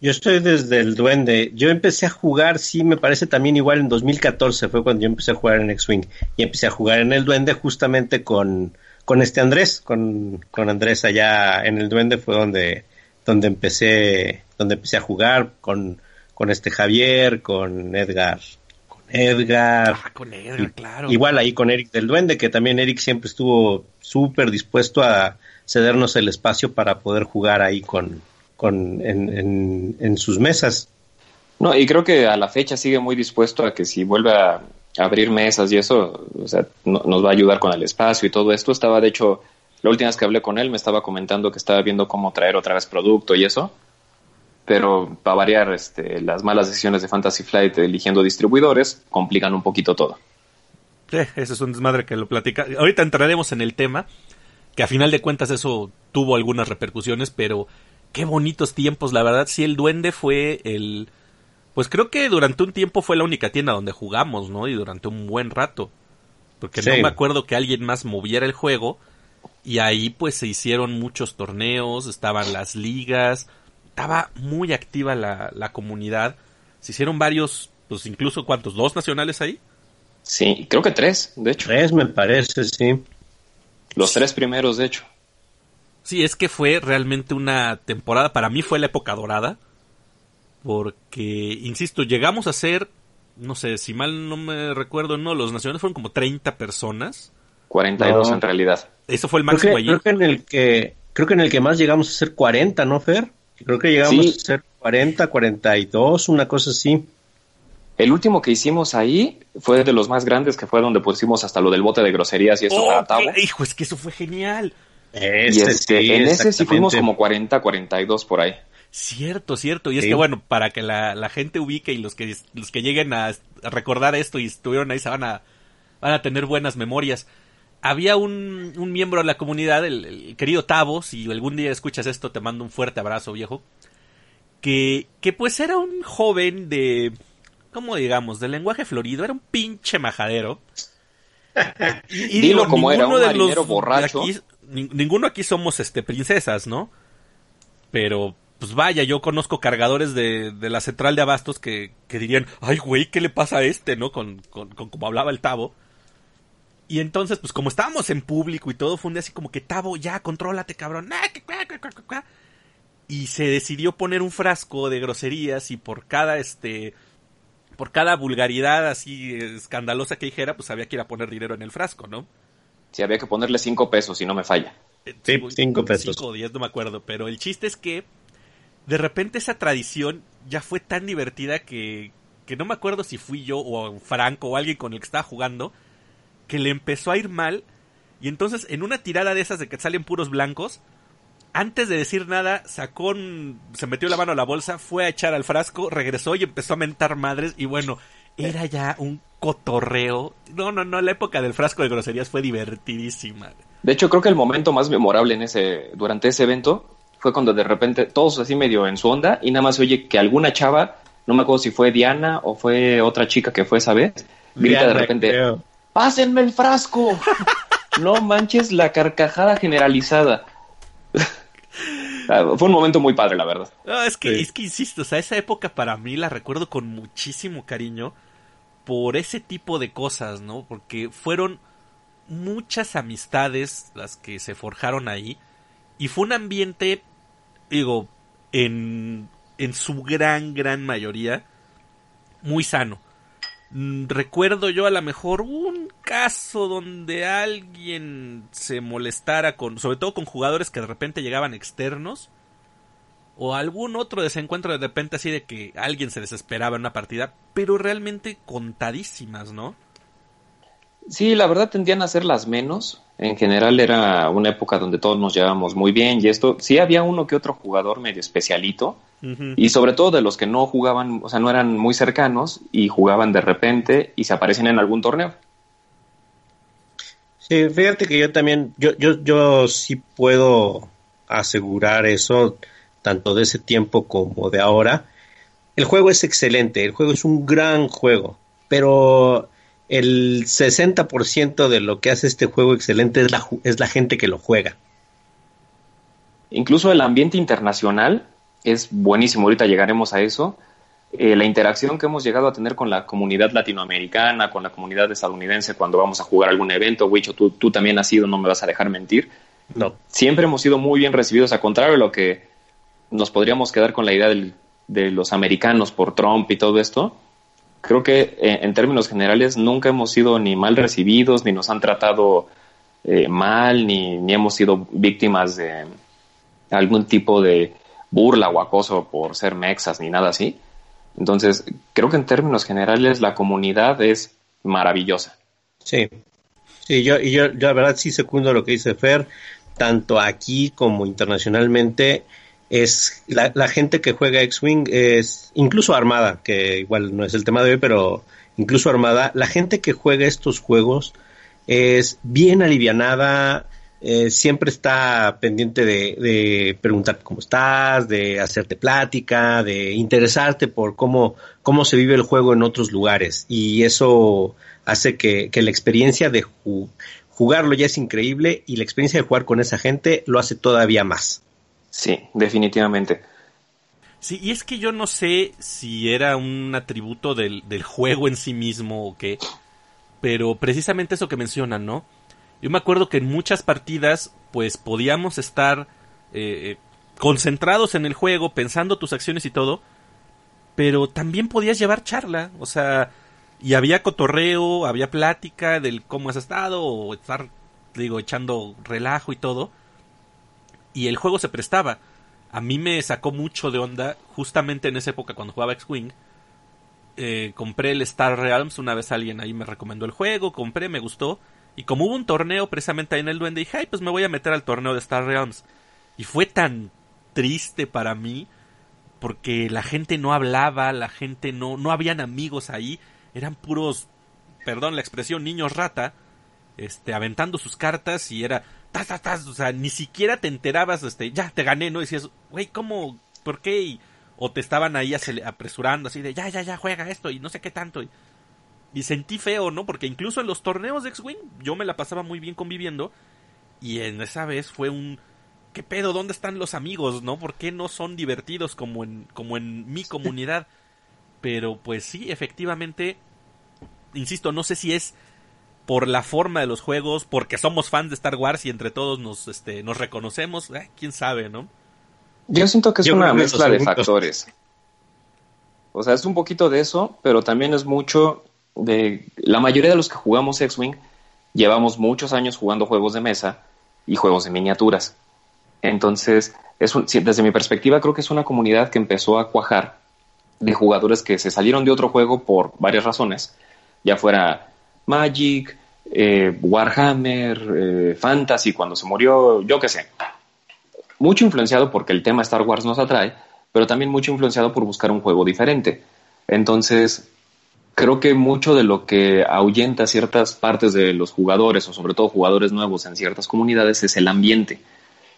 Yo estoy desde el Duende. Yo empecé a jugar, sí, me parece también igual en 2014 fue cuando yo empecé a jugar en X-Wing. Y empecé a jugar en el Duende justamente con, con este Andrés, con, con Andrés allá en el Duende fue donde, donde empecé, donde empecé a jugar con, con este Javier, con Edgar, Edgar. Ah, con Edgar, claro. Igual ahí con Eric del Duende, que también Eric siempre estuvo súper dispuesto a cedernos el espacio para poder jugar ahí con, con en, en, en sus mesas. No, y creo que a la fecha sigue muy dispuesto a que si vuelve a abrir mesas y eso, o sea, no- nos va a ayudar con el espacio y todo esto. Estaba, de hecho, la última vez que hablé con él me estaba comentando que estaba viendo cómo traer otra vez producto y eso. Pero para variar, este, las malas decisiones de Fantasy Flight eligiendo distribuidores complican un poquito todo. Sí, ese es un desmadre que lo platica. Ahorita entraremos en el tema, que a final de cuentas eso tuvo algunas repercusiones, pero qué bonitos tiempos, la verdad, sí, el Duende fue el... Pues creo que durante un tiempo fue la única tienda donde jugamos, ¿no? Y durante un buen rato. Porque no me acuerdo que alguien más moviera el juego. Y ahí pues se hicieron muchos torneos, estaban las ligas, estaba muy activa la, la comunidad. Se hicieron varios, pues incluso cuántos, dos nacionales ahí. Sí, creo que tres, de hecho. Tres me parece, sí. Los tres primeros, de hecho. Sí, es que fue realmente una temporada, para mí fue la época dorada, porque, insisto, llegamos a ser, no sé, si mal no me recuerdo, no, los nacionales fueron como 30 personas. 42 No. en realidad. Eso fue el Creo máximo que, allí. creo que en el que creo que en el que más llegamos a ser 40, ¿no, Fer? Creo que llegamos Sí. a ser 40, 42, una cosa así. El último que hicimos ahí fue de los más grandes, que fue donde pusimos hasta lo del bote de groserías y eso Oh, para Tavo. hijo, es que eso fue genial. Y este, sí, en ese sí fuimos como 40, 42 por ahí. Cierto, cierto. Y es Sí. que bueno, para que la, la gente ubique y los que, los que lleguen a, a recordar esto y estuvieron ahí se van a, van a tener buenas memorias. Había un, un miembro de la comunidad, el, el querido Tavo, si algún día escuchas esto te mando un fuerte abrazo viejo, que, que pues era un joven de, ¿cómo digamos? De lenguaje florido, era un pinche majadero. Y, Dilo como era, un de los borracho. aquí- nin- ninguno aquí somos este princesas, ¿no? Pero, pues vaya, yo conozco cargadores de, de la central de abastos que, que dirían, ay, güey, ¿qué le pasa a este, no? Con, con, con como hablaba el Tavo. Y entonces, pues como estábamos en público y todo, fue un día así como que, Tavo, ya, contrólate, cabrón. Ah. Y se decidió poner un frasco de groserías y por cada, este, por cada vulgaridad así escandalosa que dijera, pues había que ir a poner dinero en el frasco, ¿no? Si había que ponerle 5 pesos, si no me falla. Sí, cinco pesos. Cinco o diez, no me acuerdo. Pero el chiste es que de repente esa tradición ya fue tan divertida que, que no me acuerdo si fui yo o Franco o alguien con el que estaba jugando, que le empezó a ir mal. Y entonces en una tirada de esas de que salen puros blancos, antes de decir nada, sacó un- se metió la mano a la bolsa, fue a echar al frasco, regresó y empezó a mentar madres. Y bueno, era ya un cotorreo. No, no, no, la época del frasco de groserías fue divertidísima. De hecho, creo que el momento más memorable en ese, durante ese evento fue cuando de repente todos así medio en su onda y nada más se oye que alguna chava, no me acuerdo si fue Diana o fue otra chica que fue esa vez, grita de repente, creo. ¡Pásenme el frasco! no manches la carcajada generalizada. Ah, fue un momento muy padre, la verdad. No, es que, Sí. es que insisto, o sea, esa época para mí la recuerdo con muchísimo cariño por ese tipo de cosas, ¿no? Porque fueron muchas amistades las que se forjaron ahí y fue un ambiente, digo, en, en su gran, gran mayoría, muy sano. Mm, Recuerdo yo a lo mejor un caso donde alguien se molestara con, sobre todo con jugadores que de repente llegaban externos, o algún otro desencuentro de repente así de que alguien se desesperaba en una partida, pero realmente contadísimas, ¿no? Sí, la verdad tendían a ser las menos. En general era una época donde todos nos llevábamos muy bien y esto, sí había uno que otro jugador medio especialito y sobre todo de los que no jugaban, o sea, no eran muy cercanos y jugaban de repente y se aparecen en algún torneo. Sí, fíjate que yo también, yo, yo, yo sí puedo asegurar eso, tanto de ese tiempo como de ahora. El juego es excelente, el juego es un gran juego, pero el 60% de lo que hace este juego excelente es la, ju- es la gente que lo juega. Incluso el ambiente internacional es buenísimo, ahorita llegaremos a eso. Eh, la interacción que hemos llegado a tener con la comunidad latinoamericana, con la comunidad estadounidense cuando vamos a jugar algún evento, Wicho, tú, tú también has sido, no me vas a dejar mentir. No, Siempre hemos sido muy bien recibidos, a contrario de lo que nos podríamos quedar con la idea del- de los americanos por Trump y todo esto. Creo que eh, en términos generales nunca hemos sido ni mal recibidos, ni nos han tratado eh, mal, ni, ni hemos sido víctimas de algún tipo de burla o acoso por ser mexas, ni nada así. Entonces, creo que en términos generales la comunidad es maravillosa. sí. Sí, yo, y yo, yo la verdad sí secundo lo que dice Fer, tanto aquí como internacionalmente. Es la, la gente que juega X-Wing es incluso Armada, que igual no es el tema de hoy, pero incluso Armada, la gente que juega estos juegos es bien alivianada, eh, siempre está pendiente de, de preguntar cómo estás, de hacerte plática, de interesarte por cómo, cómo se vive el juego en otros lugares. Y eso hace que, que la experiencia de ju- jugarlo ya es increíble y la experiencia de jugar con esa gente lo hace todavía más. Sí, definitivamente. Sí, y es que yo no sé si era un atributo del, del juego en sí mismo o qué, pero precisamente eso que mencionan, ¿no? Yo me acuerdo que en muchas partidas, pues podíamos estar eh, concentrados en el juego, pensando tus acciones y todo, pero también podías llevar charla, o sea, y había cotorreo, había plática del cómo has estado, o estar, digo, echando relajo y todo, y el juego se prestaba. A mí me sacó mucho de onda, justamente en esa época cuando jugaba X-Wing. eh, compré el Star Realms, una vez alguien ahí me recomendó el juego, compré, me gustó. Y como hubo un torneo precisamente ahí en el Duende, dije, ay, pues me voy a meter al torneo de Star Realms. Y fue tan triste para mí, porque la gente no hablaba, la gente no, no habían amigos ahí, eran puros, perdón la expresión, niños rata, este, aventando sus cartas y era, tas, tas, tas, o sea, ni siquiera te enterabas, este, ya, te gané, ¿no? Y decías, güey, ¿cómo? ¿Por qué? Y- o te estaban ahí apresurando, así de, ya, ya, ya, juega esto y no sé qué tanto. Y, y sentí feo, ¿no? Porque incluso en los torneos de X-Wing yo me la pasaba muy bien conviviendo y en esa vez fue un... ¿Qué pedo? ¿Dónde están los amigos, no? ¿Por qué no son divertidos como en, como en mi comunidad? Pero pues sí, efectivamente, insisto, no sé si es por la forma de los juegos, porque somos fans de Star Wars y entre todos nos, este, nos reconocemos, eh, quién sabe, ¿no? Yo siento que es Yo una mezcla de factores. O sea, es un poquito de eso, pero también es mucho de... La mayoría de los que jugamos X-Wing llevamos muchos años jugando juegos de mesa y juegos de miniaturas. Entonces, es un- desde mi perspectiva, creo que es una comunidad que empezó a cuajar de jugadores que se salieron de otro juego por varias razones, ya fuera Magic, eh, Warhammer, eh, Fantasy, cuando se murió, yo qué sé. Mucho influenciado porque el tema Star Wars nos atrae, pero también mucho influenciado por buscar un juego diferente. Entonces, creo que mucho de lo que ahuyenta ciertas partes de los jugadores, o sobre todo jugadores nuevos en ciertas comunidades, es el ambiente.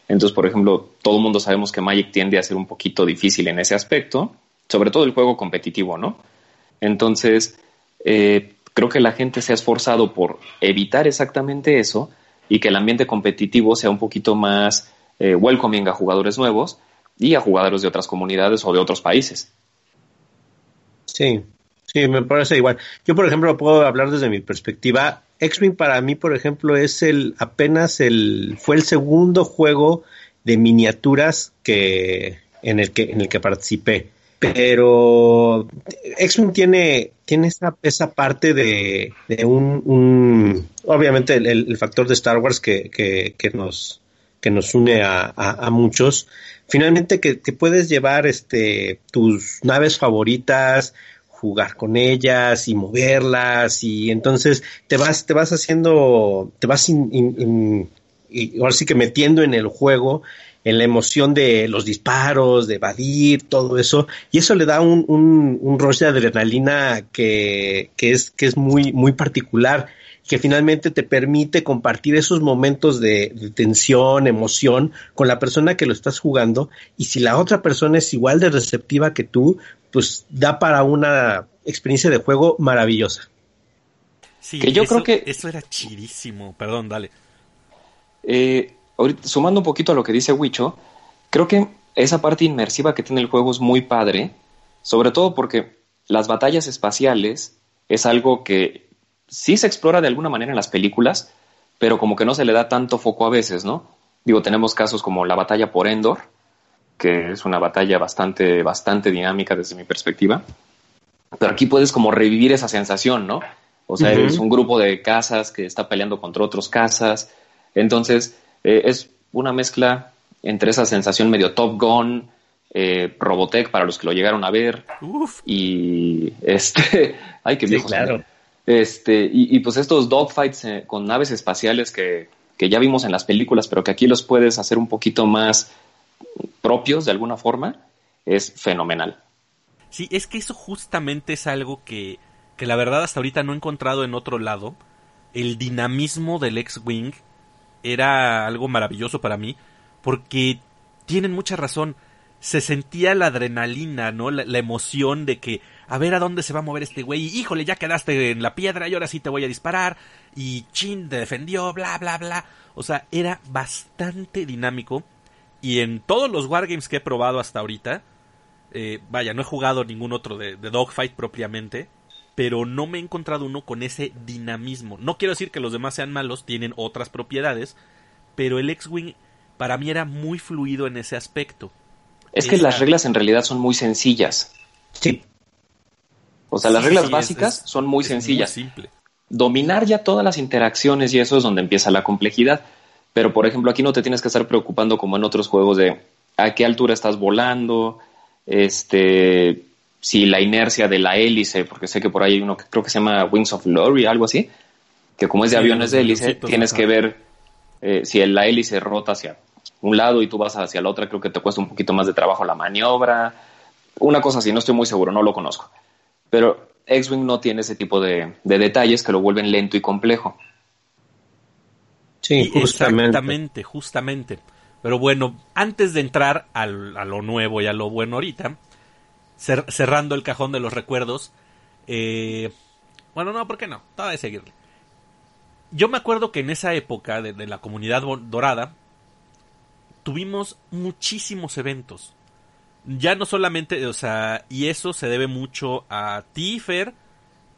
Entonces, por ejemplo, todo el mundo sabemos que Magic tiende a ser un poquito difícil en ese aspecto, sobre todo el juego competitivo, ¿no? Entonces, eh, creo que la gente se ha esforzado por evitar exactamente eso y que el ambiente competitivo sea un poquito más eh, welcoming a jugadores nuevos y a jugadores de otras comunidades o de otros países. Sí, sí, me parece igual. Yo, por ejemplo, puedo hablar desde mi perspectiva. X-Wing para mí, por ejemplo, es el apenas el fue el segundo juego de miniaturas que en el que en el que participé. Pero X-Men tiene, tiene esa, esa parte de, un, obviamente el, factor de Star Wars que, que, nos, que nos une a, a, a muchos. Finalmente que, que, puedes llevar este tus naves favoritas, jugar con ellas y moverlas y entonces te vas te vas haciendo te vas in, in, in, y ahora sí que metiendo en el juego en la emoción de los disparos, de evadir, todo eso, y eso le da un, un, un rush de adrenalina que, que, es, que es muy, muy particular, que finalmente te permite compartir esos momentos de, de, tensión, emoción con la persona que lo estás jugando, y si la otra persona es igual de receptiva que tú, pues da para una experiencia de juego maravillosa. Sí, que yo eso, creo que eso era chidísimo, perdón, dale. Eh, ahorita, sumando un poquito a lo que dice Wicho, creo que esa parte inmersiva que tiene el juego es muy padre, sobre todo porque las batallas espaciales es algo que sí se explora de alguna manera en las películas, pero como que no se le da tanto foco a veces, ¿no? Digo, tenemos casos como la batalla por Endor, que es una batalla bastante, bastante dinámica desde mi perspectiva. Pero aquí puedes como revivir esa sensación, ¿no? O sea, uh -huh. es un grupo de casas que está peleando contra otros casas. Entonces, eh, es una mezcla entre esa sensación medio Top Gun, eh, Robotech para los que lo llegaron a ver. Uf. Y este, ay, qué viejo. Sí, claro. Este, y, y, pues estos dogfights eh, con naves espaciales que, que ya vimos en las películas, pero que aquí los puedes hacer un poquito más propios de alguna forma, es fenomenal. Sí, es que eso justamente es algo que, que la verdad hasta ahorita no he encontrado en otro lado. El dinamismo del X-Wing era algo maravilloso para mí, porque tienen mucha razón. Se sentía la adrenalina, ¿no? La, emoción de que, a ver a dónde se va a mover este güey, híjole, ya quedaste en la piedra y ahora sí te voy a disparar, y chin, te defendió, bla, bla, bla. O sea, era bastante dinámico, y en todos los wargames que he probado hasta ahorita, eh, vaya, no he jugado ningún otro de, de Dogfight propiamente, pero no me he encontrado uno con ese dinamismo. No quiero decir que los demás sean malos, tienen otras propiedades, pero el X-Wing para mí era muy fluido en ese aspecto. Es que las reglas en realidad son muy sencillas. Sí. O sea, las sí, reglas sí, básicas es, es, son muy sencillas. Muy simple. Dominar ya todas las interacciones y eso es donde empieza la complejidad. Pero, por ejemplo, aquí no te tienes que estar preocupando como en otros juegos de a qué altura estás volando, este, si la inercia de la hélice, porque sé que por ahí hay uno que creo que se llama Wings of Glory, algo así, que como es de sí, aviones de hélice, tienes que ver eh, si la hélice rota hacia un lado y tú vas hacia la otra, creo que te cuesta un poquito más de trabajo la maniobra, una cosa así, no estoy muy seguro, no lo conozco. Pero X-Wing no tiene ese tipo de, de, detalles que lo vuelven lento y complejo. Sí, justamente. Exactamente, justamente. Pero bueno, antes de entrar al, a lo nuevo y a lo bueno ahorita, cer cerrando el cajón de los recuerdos, eh, bueno, no, ¿por qué no? Todavía de seguirle. Yo me acuerdo que en esa época de, de la comunidad dorada, tuvimos muchísimos eventos. Ya no solamente, o sea, y eso se debe mucho a Tifer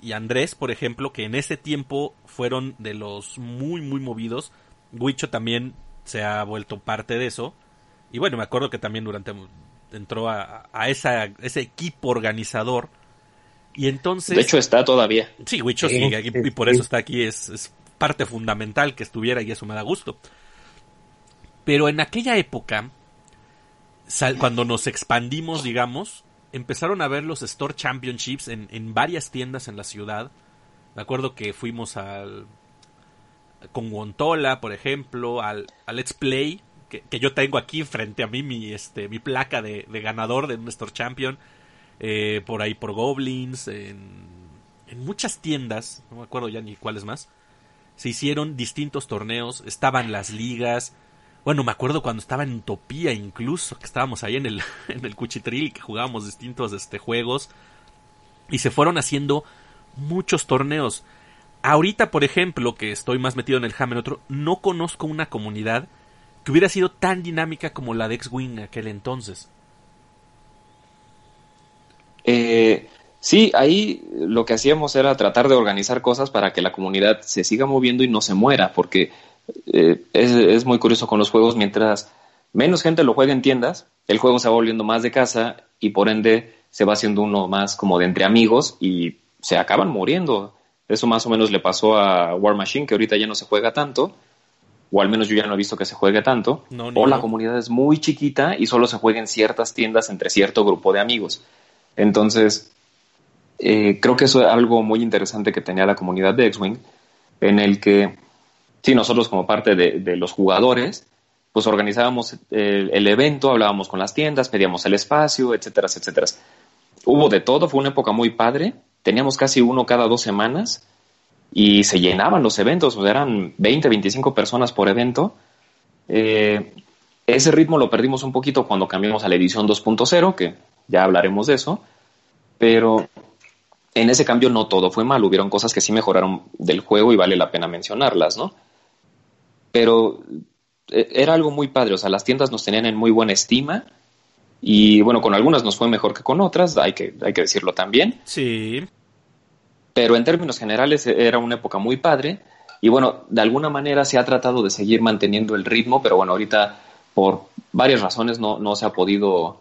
y Andrés, por ejemplo, que en ese tiempo fueron de los muy, muy movidos. Huicho también se ha vuelto parte de eso. Y bueno, me acuerdo que también durante entró a, a esa, ese equipo organizador. Y entonces. De hecho, está todavía. Sí, Huicho sí, sigue y por eso está aquí. Es, es parte fundamental que estuviera y eso me da gusto. Pero en aquella época, cuando nos expandimos, digamos, empezaron a ver los Store Championships en, en varias tiendas en la ciudad. Me acuerdo que fuimos al, con Wontola, por ejemplo, al, al Let's Play, que, yo tengo aquí frente a mí mi, este, mi placa de, de ganador de Store Champion, eh, por ahí por Goblins, en, muchas tiendas, no me acuerdo ya ni cuáles más, se hicieron distintos torneos, estaban las ligas, bueno, me acuerdo cuando estaba en Utopía incluso, que estábamos ahí en el, en el Cuchitril, que jugábamos distintos este, juegos, y se fueron haciendo muchos torneos. Ahorita, por ejemplo, que estoy más metido en el Hammer otro, no conozco una comunidad que hubiera sido tan dinámica como la de X-Wing aquel entonces. Eh, sí, ahí lo que hacíamos era tratar de organizar cosas para que la comunidad se siga moviendo y no se muera, porque eh, es, es, muy curioso con los juegos, mientras menos gente lo juega en tiendas, el juego se va volviendo más de casa y por ende se va haciendo uno más como de entre amigos y se acaban muriendo. Eso más o menos le pasó a War Machine, que ahorita ya no se juega tanto, o al menos yo ya no he visto que se juegue tanto, No, o la comunidad es muy chiquita y solo se juega en ciertas tiendas entre cierto grupo de amigos. Entonces, eh, creo que eso es algo muy interesante que tenía la comunidad de X-Wing, en el que, sí, nosotros como parte de, de los jugadores, pues organizábamos el, el evento, hablábamos con las tiendas, pedíamos el espacio, etcétera, etcétera. Hubo de todo, fue una época muy padre, teníamos casi uno cada dos semanas y se llenaban los eventos, o sea, eran 20, 25 personas por evento. Eh, ese ritmo lo perdimos un poquito cuando cambiamos a la edición 2.0, que ya hablaremos de eso, pero en ese cambio no todo fue mal, hubieron cosas que sí mejoraron del juego y vale la pena mencionarlas, ¿no? Pero eh, era algo muy padre, o sea, las tiendas nos tenían en muy buena estima y bueno, con algunas nos fue mejor que con otras, hay que, hay que decirlo también, Sí. Pero en términos generales eh, era una época muy padre y bueno, de alguna manera se ha tratado de seguir manteniendo el ritmo, pero bueno, ahorita por varias razones no, no se ha podido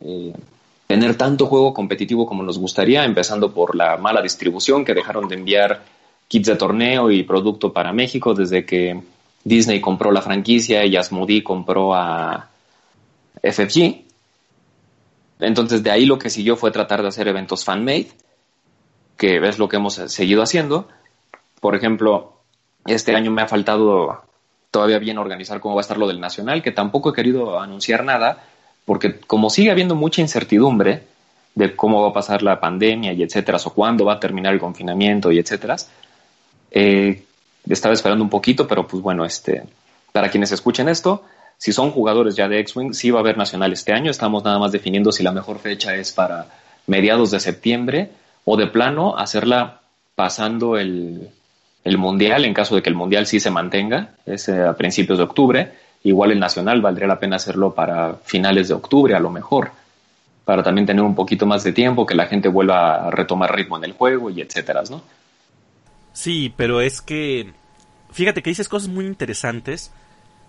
eh, tener tanto juego competitivo como nos gustaría, empezando por la mala distribución que dejaron de enviar kits de torneo y producto para México desde que Disney compró la franquicia y Asmodee compró a FFG. Entonces de ahí lo que siguió fue tratar de hacer eventos fan-made, que es lo que hemos seguido haciendo. Por ejemplo, este año me ha faltado todavía bien organizar cómo va a estar lo del Nacional, que tampoco he querido anunciar nada, porque como sigue habiendo mucha incertidumbre de cómo va a pasar la pandemia y etcétera, o cuándo va a terminar el confinamiento y etcétera, eh, estaba esperando un poquito, pero pues bueno, este, para quienes escuchen esto, si son jugadores ya de X-Wing, sí va a haber Nacional este año, estamos nada más definiendo si la mejor fecha es para mediados de septiembre o de plano hacerla pasando el, el Mundial, en caso de que el Mundial sí se mantenga, es eh, a principios de octubre. Igual el Nacional valdría la pena hacerlo para finales de octubre, a lo mejor, para también tener un poquito más de tiempo, que la gente vuelva a retomar ritmo en el juego y etcétera, ¿no? Sí, pero es que fíjate que dices cosas muy interesantes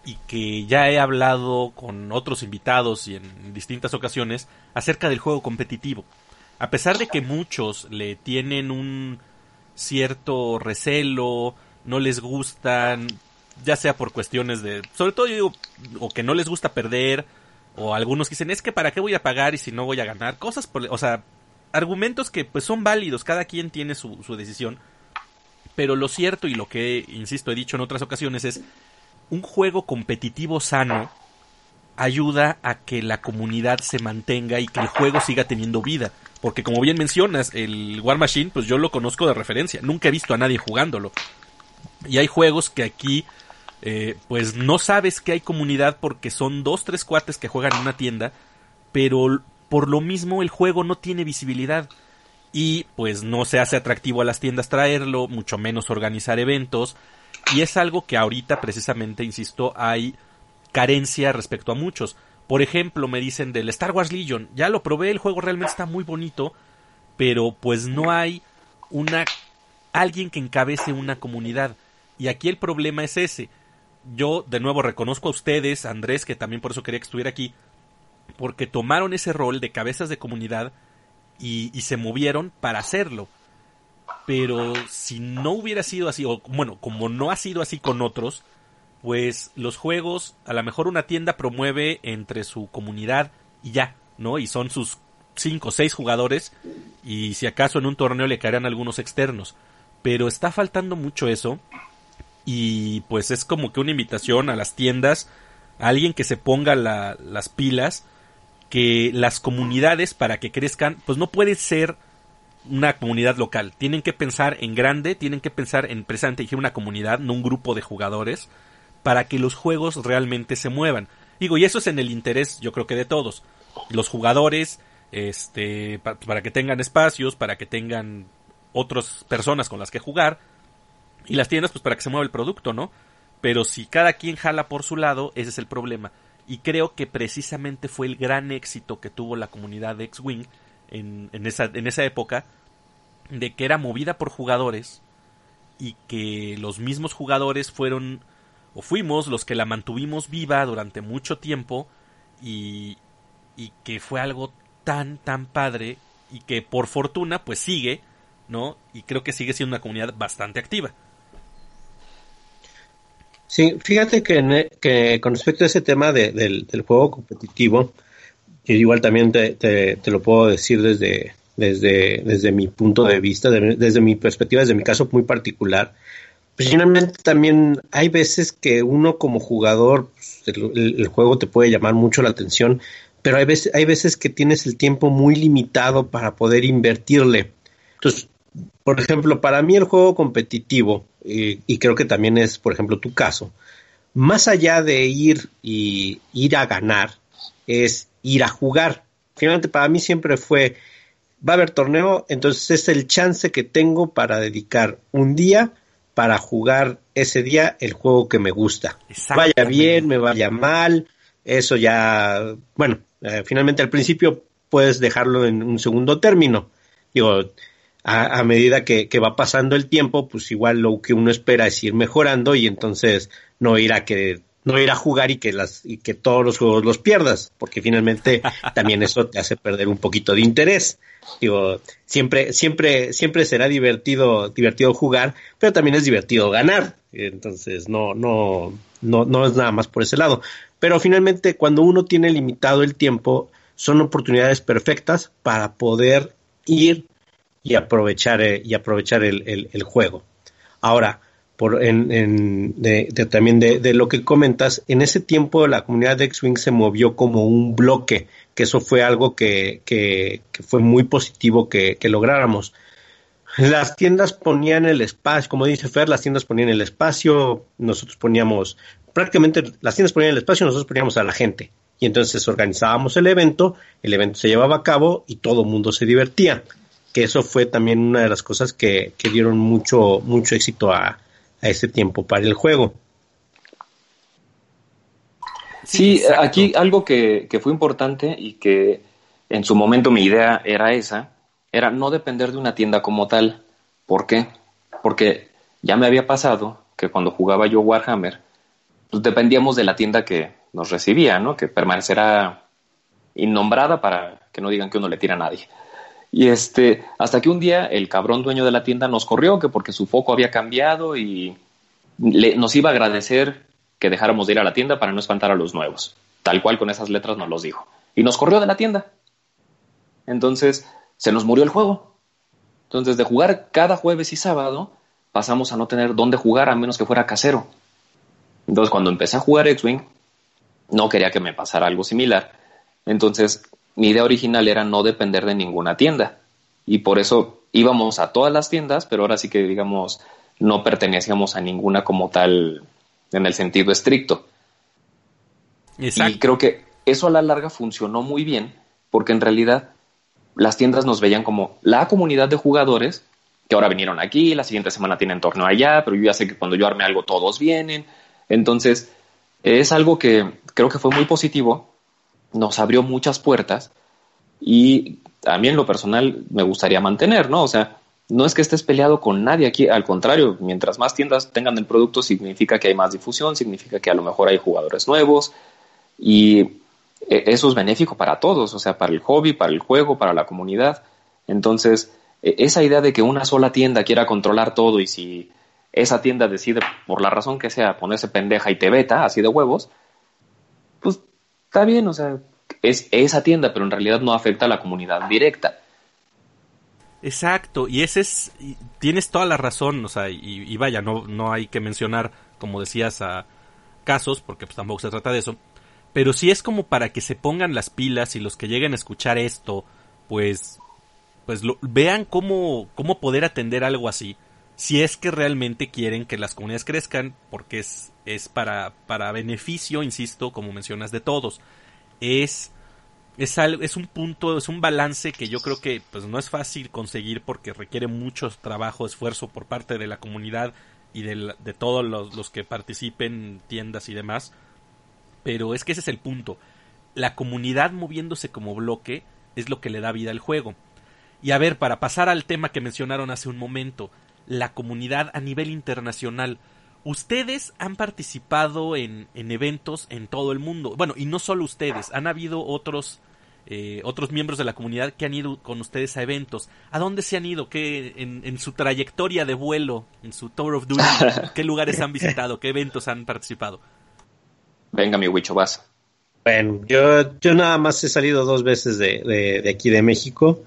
y que ya he hablado con otros invitados y en distintas ocasiones acerca del juego competitivo. A pesar de que muchos le tienen un cierto recelo, no les gustan, ya sea por cuestiones de, sobre todo yo digo, o que no les gusta perder, o algunos dicen, es que para qué voy a pagar y si no voy a ganar, cosas por, o sea, argumentos que pues son válidos, cada quien tiene su, su decisión, pero lo cierto y lo que, insisto, he dicho en otras ocasiones es, un juego competitivo sano ayuda a que la comunidad se mantenga y que el juego siga teniendo vida. Porque como bien mencionas, el War Machine, pues yo lo conozco de referencia. Nunca he visto a nadie jugándolo. Y hay juegos que aquí, eh, pues no sabes que hay comunidad porque son dos, tres cuates que juegan en una tienda, pero por lo mismo el juego no tiene visibilidad. Y pues no se hace atractivo a las tiendas traerlo, mucho menos organizar eventos. Y es algo que ahorita precisamente, insisto, hay carencia respecto a muchos. Por ejemplo, me dicen del Star Wars Legion, ya lo probé, el juego realmente está muy bonito, pero pues no hay una alguien que encabece una comunidad. Y aquí el problema es ese. Yo de nuevo reconozco a ustedes, Andrés, que también por eso quería que estuviera aquí, porque tomaron ese rol de cabezas de comunidad y, y se movieron para hacerlo. Pero si no hubiera sido así, o bueno, como no ha sido así con otros, pues los juegos, a lo mejor una tienda promueve entre su comunidad y ya, ¿no? Y son sus cinco o seis jugadores y si acaso en un torneo le caerán algunos externos. Pero está faltando mucho eso y pues es como que una invitación a las tiendas, a alguien que se ponga la- las pilas, que las comunidades para que crezcan, pues no puede ser una comunidad local. Tienen que pensar en grande, tienen que pensar en precisamente una comunidad, no un grupo de jugadores, para que los juegos realmente se muevan. Digo, y eso es en el interés, yo creo que de todos. Los jugadores, este, pa- para que tengan espacios, para que tengan otras personas con las que jugar, y las tiendas, pues para que se mueva el producto, ¿no? Pero si cada quien jala por su lado, ese es el problema. Y creo que precisamente fue el gran éxito que tuvo la comunidad de X-Wing en esa época, de que era movida por jugadores y que los mismos jugadores fueron o fuimos los que la mantuvimos viva durante mucho tiempo y, y que fue algo tan, tan padre y que por fortuna pues sigue, ¿no? Y creo que sigue siendo una comunidad bastante activa. Sí, fíjate que, en- que con respecto a ese tema de- del, juego competitivo, yo igual también te, te- lo puedo decir desde, desde, desde mi punto de vista, de- desde mi perspectiva, desde mi caso muy particular. Finalmente también hay veces que uno como jugador, pues, el juego te puede llamar mucho la atención, pero hay veces, hay veces que tienes el tiempo muy limitado para poder invertirle. Entonces, por ejemplo, para mí el juego competitivo, eh, y creo que también es, por ejemplo, tu caso, más allá de ir y ir a ganar, es ir a jugar. Finalmente, para mí siempre fue, va a haber torneo, entonces es el chance que tengo para dedicar un día para jugar ese día el juego que me gusta. Vaya bien, me vaya mal, eso ya, bueno, eh, finalmente al principio puedes dejarlo en un segundo término. Digo, a, a medida que, que va pasando el tiempo, pues igual lo que uno espera es ir mejorando y entonces no ir a que no ir a jugar y que las y que todos los juegos los pierdas, porque finalmente también eso te hace perder un poquito de interés. Digo, siempre siempre siempre será divertido divertido jugar, pero también es divertido ganar. Entonces, no no no no es nada más por ese lado. Pero finalmente cuando uno tiene limitado el tiempo, son oportunidades perfectas para poder ir y aprovechar eh, y aprovechar el, el- el juego. Ahora, por en, en- de, también de, de lo que comentas, en ese tiempo la comunidad de X-Wing se movió como un bloque, que eso fue algo que, que- que fue muy positivo que, lográramos. Las tiendas ponían el espacio, como dice Fer, las tiendas ponían el espacio, nosotros poníamos, prácticamente las tiendas ponían el espacio, nosotros poníamos a la gente. Y entonces organizábamos el evento, el evento se llevaba a cabo y todo el mundo se divertía. Que eso fue también una de las cosas que, que dieron mucho, mucho éxito a, a ese tiempo para el juego. Sí, exacto. aquí algo que, que fue importante y que en su momento mi idea era esa, era no depender de una tienda como tal. ¿Por qué? Porque ya me había pasado que cuando jugaba yo Warhammer, pues dependíamos de la tienda que nos recibía, ¿no? Que permanecerá innombrada para que no digan que uno le tira a nadie. Y este, hasta que un día el cabrón dueño de la tienda nos corrió, que porque su foco había cambiado y le- nos iba a agradecer que dejáramos de ir a la tienda para no espantar a los nuevos. Tal cual con esas letras nos los dijo. Y nos corrió de la tienda. Entonces, se nos murió el juego. Entonces, de jugar cada jueves y sábado, pasamos a no tener dónde jugar a menos que fuera casero. Entonces, cuando empecé a jugar X-Wing, no quería que me pasara algo similar. Entonces, mi idea original era no depender de ninguna tienda. Y por eso íbamos a todas las tiendas, pero ahora sí que, digamos, no pertenecíamos a ninguna como tal en el sentido estricto. Exacto. Y creo que eso a la larga funcionó muy bien, porque en realidad las tiendas nos veían como la comunidad de jugadores que ahora vinieron aquí, la siguiente semana tienen torneo allá, pero yo ya sé que cuando yo arme algo todos vienen. Entonces, es algo que creo que fue muy positivo, nos abrió muchas puertas y en lo personal me gustaría mantener, ¿no? O sea, no es que estés peleado con nadie aquí, al contrario, mientras más tiendas tengan el producto significa que hay más difusión, significa que a lo mejor hay jugadores nuevos y eh, eso es benéfico para todos, o sea, para el hobby, para el juego, para la comunidad. Entonces, eh, esa idea de que una sola tienda quiera controlar todo y si esa tienda decide, por la razón que sea, ponerse pendeja y te veta, así de huevos, está bien, o sea, es esa tienda, pero en realidad no afecta a la comunidad directa. Exacto, y ese es, y tienes toda la razón, o sea, y, y vaya, no, no hay que mencionar, como decías, a casos, porque pues tampoco se trata de eso, pero sí es como para que se pongan las pilas y los que lleguen a escuchar esto, pues, pues lo, vean cómo, cómo poder atender algo así, si es que realmente quieren que las comunidades crezcan, porque es, es para, para beneficio, insisto, como mencionas, de todos, es es, es un punto, es un balance que yo creo que pues no es fácil conseguir porque requiere mucho trabajo, esfuerzo por parte de la comunidad y de, de todos los, los que participen, tiendas y demás. Pero es que ese es el punto. La comunidad moviéndose como bloque es lo que le da vida al juego. Y a ver, para pasar al tema que mencionaron hace un momento, la comunidad a nivel internacional. Ustedes han participado en, en eventos en todo el mundo. Bueno, y no solo ustedes, han habido otros eh, otros miembros de la comunidad que han ido con ustedes a eventos. ¿A dónde se han ido? ¿Qué, en, en su trayectoria de vuelo, en su Tour of Duty, qué lugares han visitado? ¿Qué eventos han participado? Venga, mi Wicho, vas. Bueno, yo, yo nada más he salido dos veces de, de, de aquí de México.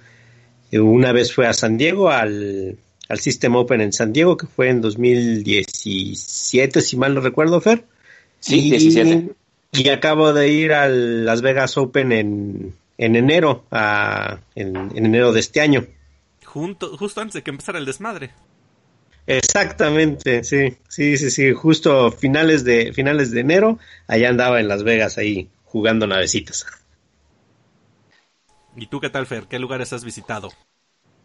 Una vez fue a San Diego, al, al System Open en San Diego, que fue en 2017, si mal no recuerdo, Fer. Sí, y, 17. Y acabo de ir al Las Vegas Open en, en enero, a, en, en enero de este año. Junto, justo antes de que empezara el desmadre. Exactamente, sí, sí, sí, sí, justo finales de finales de enero, allá andaba en Las Vegas ahí jugando navecitas. ¿Y tú qué tal, Fer? ¿Qué lugares has visitado?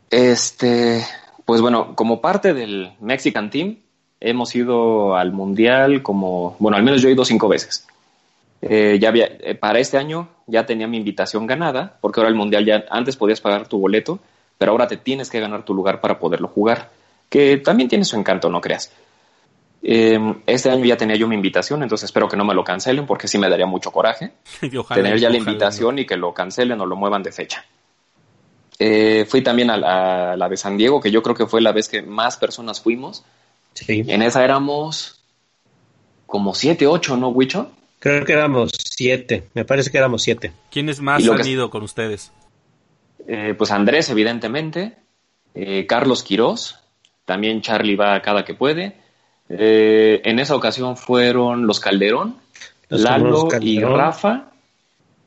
Este, pues bueno, como parte del Mexican Team, hemos ido al Mundial como, bueno, al menos yo he ido cinco veces. Eh, ya había, eh, para este año ya tenía mi invitación ganada, porque ahora el Mundial ya antes podías pagar tu boleto, pero ahora te tienes que ganar tu lugar para poderlo jugar, que también tiene su encanto, no creas. Eh, este año ya tenía yo mi invitación, entonces espero que no me lo cancelen, porque sí me daría mucho coraje Ojalá, tener ya la ojalá, invitación y que lo cancelen o lo muevan de fecha. Eh, fui también a la, a la de San Diego, que yo creo que fue la vez que más personas fuimos. Sí. En esa éramos como siete, ocho, ¿no, Wicho? Creo que éramos siete, me parece que éramos siete. ¿Quiénes más han que- ido con ustedes? Eh, pues Andrés, evidentemente, eh, Carlos Quirós, también Charlie va cada que puede. Eh, en esa ocasión fueron los Calderón, Los Lalo y. Rafa.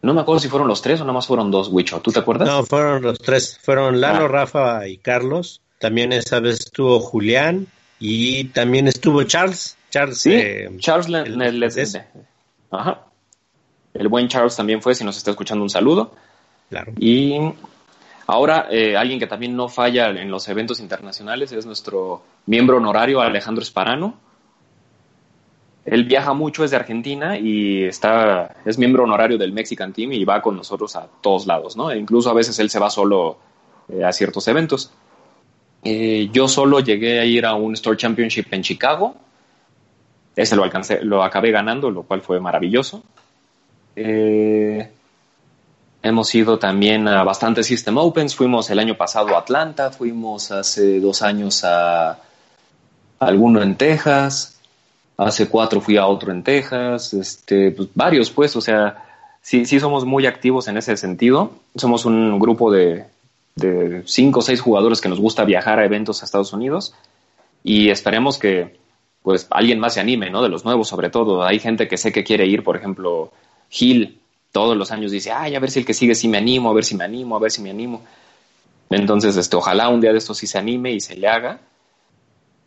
No me acuerdo si fueron los tres o nada más fueron dos, Wicho. ¿Tú te acuerdas? No, fueron los tres, fueron Lalo, Ah. Rafa y Carlos. También esa vez estuvo Julián y también estuvo Charles. Charles, Sí, eh, Charles Le- el- Le- Le- es- Ajá. El buen Charles también fue, si nos está escuchando, un saludo. claro. Y ahora, eh, alguien que también no falla en los eventos internacionales es nuestro miembro honorario, Alejandro Esparano. Él viaja mucho, es de Argentina y está, es miembro honorario del Mexican Team y va con nosotros a todos lados, ¿no? E incluso a veces él se va solo eh, a ciertos eventos. Eh, yo solo llegué a ir a un Store Championship en Chicago. Ese lo alcancé, lo acabé ganando, lo cual fue maravilloso. Eh, hemos ido también a bastantes System Opens. Fuimos el año pasado a Atlanta, fuimos hace dos años a alguno en Texas. Hace cuatro fui a otro en Texas. Este, pues, varios, pues, o sea, sí, sí somos muy activos en ese sentido. Somos un grupo de, de cinco o seis jugadores que nos gusta viajar a eventos a Estados Unidos y esperemos que pues alguien más se anime, ¿no? De los nuevos sobre todo. Hay gente que sé que quiere ir, por ejemplo, Gil todos los años dice, ay, a ver si el que sigue sí me animo, a ver si me animo, a ver si me animo. Entonces, este, ojalá un día de estos sí se anime y se le haga.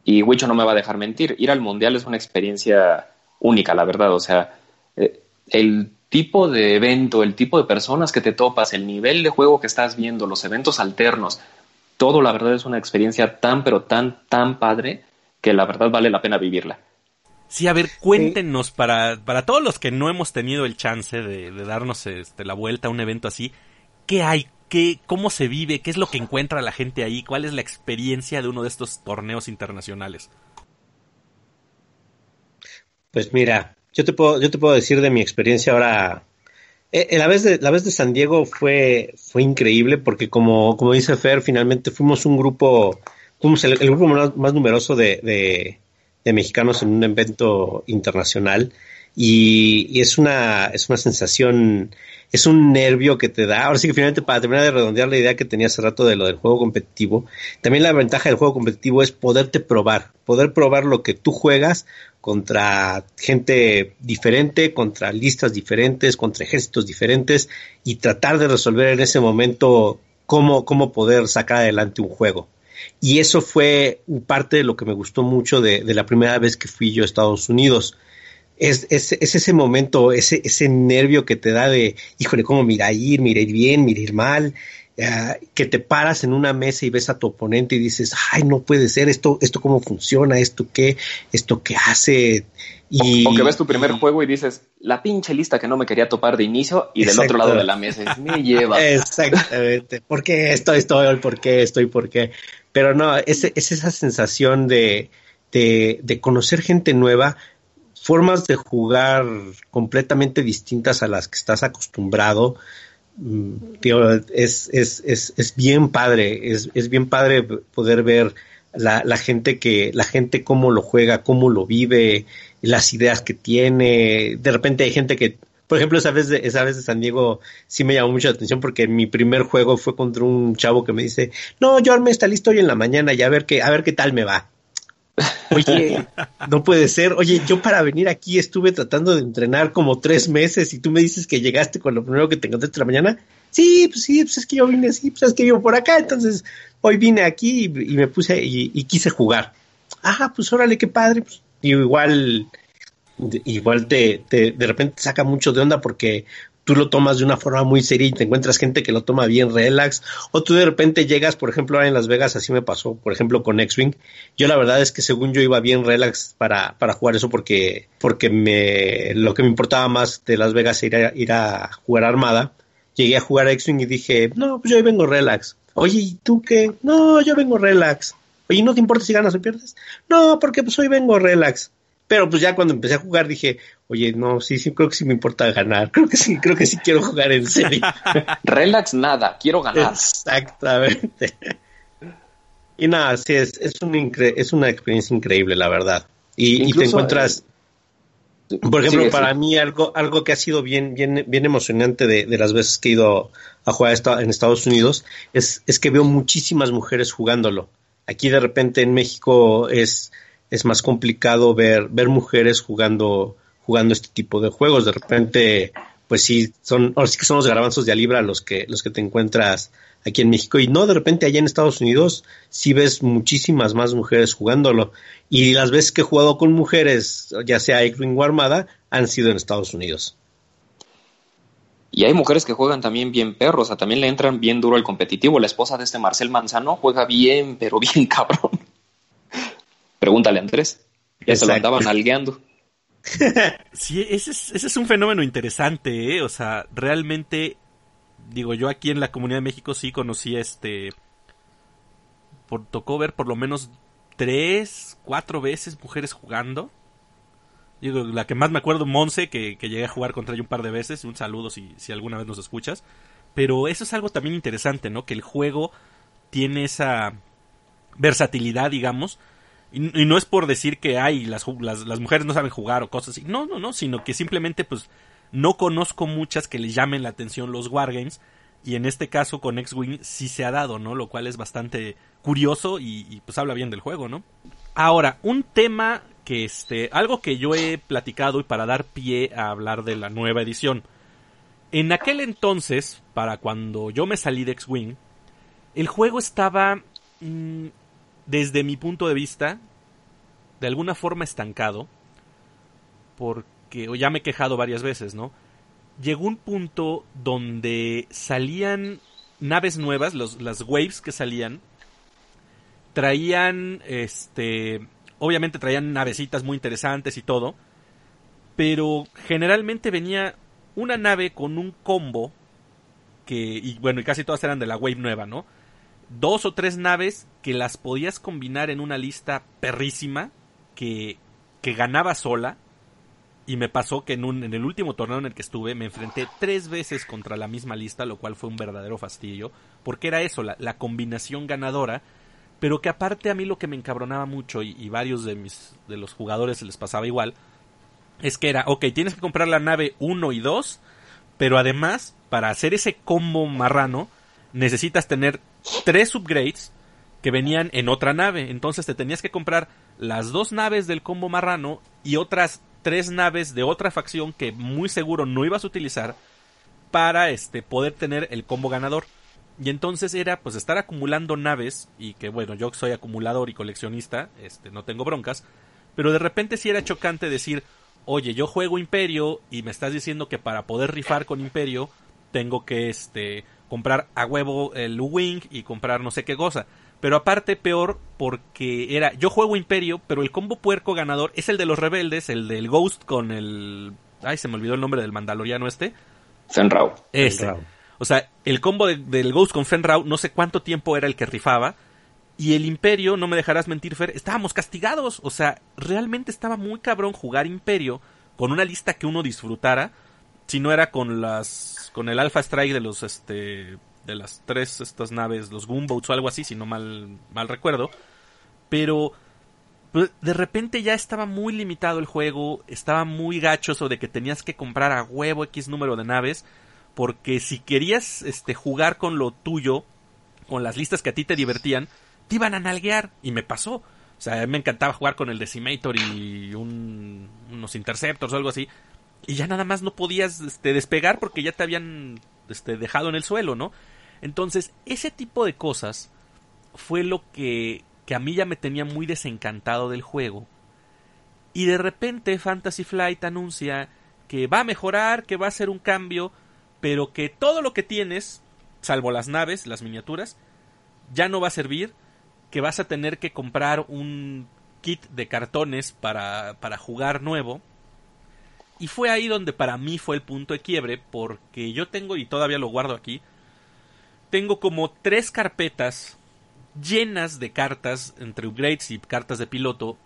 Y Wicho no me va a dejar mentir, ir al Mundial es una experiencia única, la verdad. O sea, eh, el tipo de evento, el tipo de personas que te topas, el nivel de juego que estás viendo, los eventos alternos, todo la verdad es una experiencia tan, pero tan, tan padre que la verdad vale la pena vivirla. Sí, a ver, cuéntenos para, para todos los que no hemos tenido el chance de, de darnos este, la vuelta a un evento así, ¿qué hay? ¿Qué, ¿Cómo se vive? ¿Qué es lo que encuentra la gente ahí? ¿Cuál es la experiencia de uno de estos torneos internacionales? Pues mira, yo te puedo, yo te puedo decir de mi experiencia ahora. Eh, eh, la vez de la vez de San Diego fue fue increíble porque como como dice Fer, finalmente fuimos un grupo, fuimos el, grupo más, numeroso de, de mexicanos en un evento internacional y, es una es una sensación es un nervio que te da. Ahora sí que finalmente para terminar de redondear la idea que tenía hace rato de lo del juego competitivo, también la ventaja del juego competitivo es poderte probar, poder probar lo que tú juegas contra gente diferente, contra listas diferentes, contra ejércitos diferentes y tratar de resolver en ese momento cómo, cómo poder sacar adelante un juego. Y eso fue parte de lo que me gustó mucho de, de la primera vez que fui yo a Estados Unidos es, es, es, ese momento, ese, ese nervio que te da de, híjole, cómo mira ir, mira ir bien, mira ir mal, uh, que te paras en una mesa y ves a tu oponente y dices, ay, no puede ser, esto, esto cómo funciona, esto qué, esto qué hace. Y, o, o que ves tu primer y, juego y dices, la pinche lista que no me quería topar de inicio y del otro lado de la mesa es, me lleva. Exactamente, ¿por qué estoy, estoy, por qué estoy, por qué? Pero no, es, es esa sensación de, de, de conocer gente nueva, formas de jugar completamente distintas a las que estás acostumbrado, mm, es, es, es, es bien padre, es, es bien padre poder ver la, la gente que, la gente cómo lo juega, cómo lo vive, las ideas que tiene. De repente hay gente que, por ejemplo, esa vez de, esa vez de San Diego sí me llamó mucho la atención porque mi primer juego fue contra un chavo que me dice, no, yo armé esta lista hoy en la mañana y a ver qué, a ver qué tal me va. Oye, no puede ser. Oye, yo para venir aquí estuve tratando de entrenar como tres meses y tú me dices que llegaste con lo primero que te encontré esta mañana. Sí, pues sí, pues es que yo vine así, pues es que vivo por acá, entonces hoy vine aquí y, y me puse y, y, quise jugar. Ah, pues órale, qué padre. Pues, y igual, igual te, te, de repente saca mucho de onda porque tú lo tomas de una forma muy seria y te encuentras gente que lo toma bien relax, o tú de repente llegas, por ejemplo, ahora en Las Vegas, así me pasó, por ejemplo, con X-Wing, yo la verdad es que según yo iba bien relax para, para jugar eso porque, porque me, lo que me importaba más de Las Vegas era ir a jugar Armada, llegué a jugar X-Wing y dije, no, pues yo hoy vengo relax. Oye, ¿y tú qué? No, yo vengo relax. Oye, ¿no te importa si ganas o pierdes? No, porque pues hoy vengo relax. Pero pues ya cuando empecé a jugar dije, oye, no, sí, sí, creo que sí me importa ganar. Creo que sí, creo que sí quiero jugar en serio. Relax nada, quiero ganar. Exactamente. Y nada, sí, es, es, un incre es una experiencia increíble, la verdad. Y, Incluso, y te encuentras... Eh, por ejemplo, sí, para mí algo, algo que ha sido bien, bien, bien emocionante de, de las veces que he ido a jugar esta, en Estados Unidos es, es que veo muchísimas mujeres jugándolo. Aquí de repente en México es, es más complicado ver, ver mujeres jugando, jugando este tipo de juegos. De repente, pues sí, son, ahora sí que son los garbanzos de a los que, los que te encuentras aquí en México. Y no, de repente allá en Estados Unidos sí ves muchísimas más mujeres jugándolo. Y las veces que he jugado con mujeres, ya sea X-Wing o Armada, han sido en Estados Unidos. Y hay mujeres que juegan también bien perros, o sea, también le entran bien duro al competitivo. La esposa de este Marcel Manzano juega bien, pero bien cabrón. Pregúntale a Andrés. Ya Exacto. se lo andaban algueando. sí, ese es, ese es un fenómeno interesante, ¿eh? O sea, realmente, digo, yo aquí en la Comunidad de México sí conocí este... Por, tocó ver por lo menos tres, cuatro veces mujeres jugando. Digo, la que más me acuerdo, Monse, que, que llegué a jugar contra ella un par de veces. Un saludo si, si alguna vez nos escuchas. Pero eso es algo también interesante, ¿no? Que el juego tiene esa versatilidad, digamos. Y, no es por decir que hay las, las, mujeres no saben jugar o cosas así. No, no, no, sino que simplemente pues no conozco muchas que les llamen la atención los wargames. Y en este caso con X-Wing sí se ha dado, ¿no? Lo cual es bastante curioso y, pues habla bien del juego, ¿no? Ahora, un tema que este, algo que yo he platicado y para dar pie a hablar de la nueva edición. En aquel entonces, para cuando yo me salí de X-Wing, el juego estaba, mmm, desde mi punto de vista, de alguna forma estancado, porque ya me he quejado varias veces, ¿no? Llegó un punto donde salían naves nuevas, los, las waves que salían, traían, este, obviamente traían navecitas muy interesantes y todo, pero generalmente venía una nave con un combo que, y bueno, y casi todas eran de la wave nueva, ¿no? Dos o tres naves que las podías combinar en una lista perrísima que, que ganaba sola. Y me pasó que en, un, en el último torneo en el que estuve me enfrenté tres veces contra la misma lista, lo cual fue un verdadero fastidio, porque era eso, la, combinación ganadora pero que aparte a mí lo que me encabronaba mucho y, y, varios de mis de los jugadores les pasaba igual es que era, ok, tienes que comprar la nave 1 y 2, pero además para hacer ese combo marrano necesitas tener tres upgrades que venían en otra nave, entonces te tenías que comprar las dos naves del combo marrano y otras tres naves de otra facción que muy seguro no ibas a utilizar para este poder tener el combo ganador. Y entonces era pues estar acumulando naves y que bueno, yo soy acumulador y coleccionista, este no tengo broncas, pero de repente sí era chocante decir, "Oye, yo juego Imperio y me estás diciendo que para poder rifar con Imperio tengo que este comprar a huevo el Wing y comprar no sé qué cosa." Pero aparte peor porque era yo juego Imperio, pero el combo puerco ganador es el de los rebeldes, el del Ghost con el ay, se me olvidó el nombre del mandaloriano este. Fenrau. Este. Fenrau. O sea, el combo de, del Ghost con Fenrau, no sé cuánto tiempo era el que rifaba. Y el Imperio, no me dejarás mentir, Fer, estábamos castigados. O sea, realmente estaba muy cabrón jugar Imperio con una lista que uno disfrutara. Si no era con las con el Alpha Strike de los este de las tres estas naves, los Gunboats o algo así, si no mal mal recuerdo, pero pues, de repente ya estaba muy limitado el juego, estaba muy gacho eso de que tenías que comprar a huevo X número de naves, porque si querías este jugar con lo tuyo, con las listas que a ti te divertían, te iban a nalguear y me pasó. O sea, me encantaba jugar con el Decimator y un- unos Interceptors o algo así. Y ya nada más no podías este, despegar porque ya te habían este, dejado en el suelo, ¿no? Entonces, ese tipo de cosas fue lo que, que a mí ya me tenía muy desencantado del juego. Y de repente Fantasy Flight anuncia que va a mejorar, que va a hacer un cambio, pero que todo lo que tienes, salvo las naves, las miniaturas, ya no va a servir, que vas a tener que comprar un kit de cartones para, para jugar nuevo. Y fue ahí donde para mí fue el punto de quiebre, porque yo tengo, y todavía lo guardo aquí, tengo como tres carpetas llenas de cartas, entre upgrades y cartas de piloto.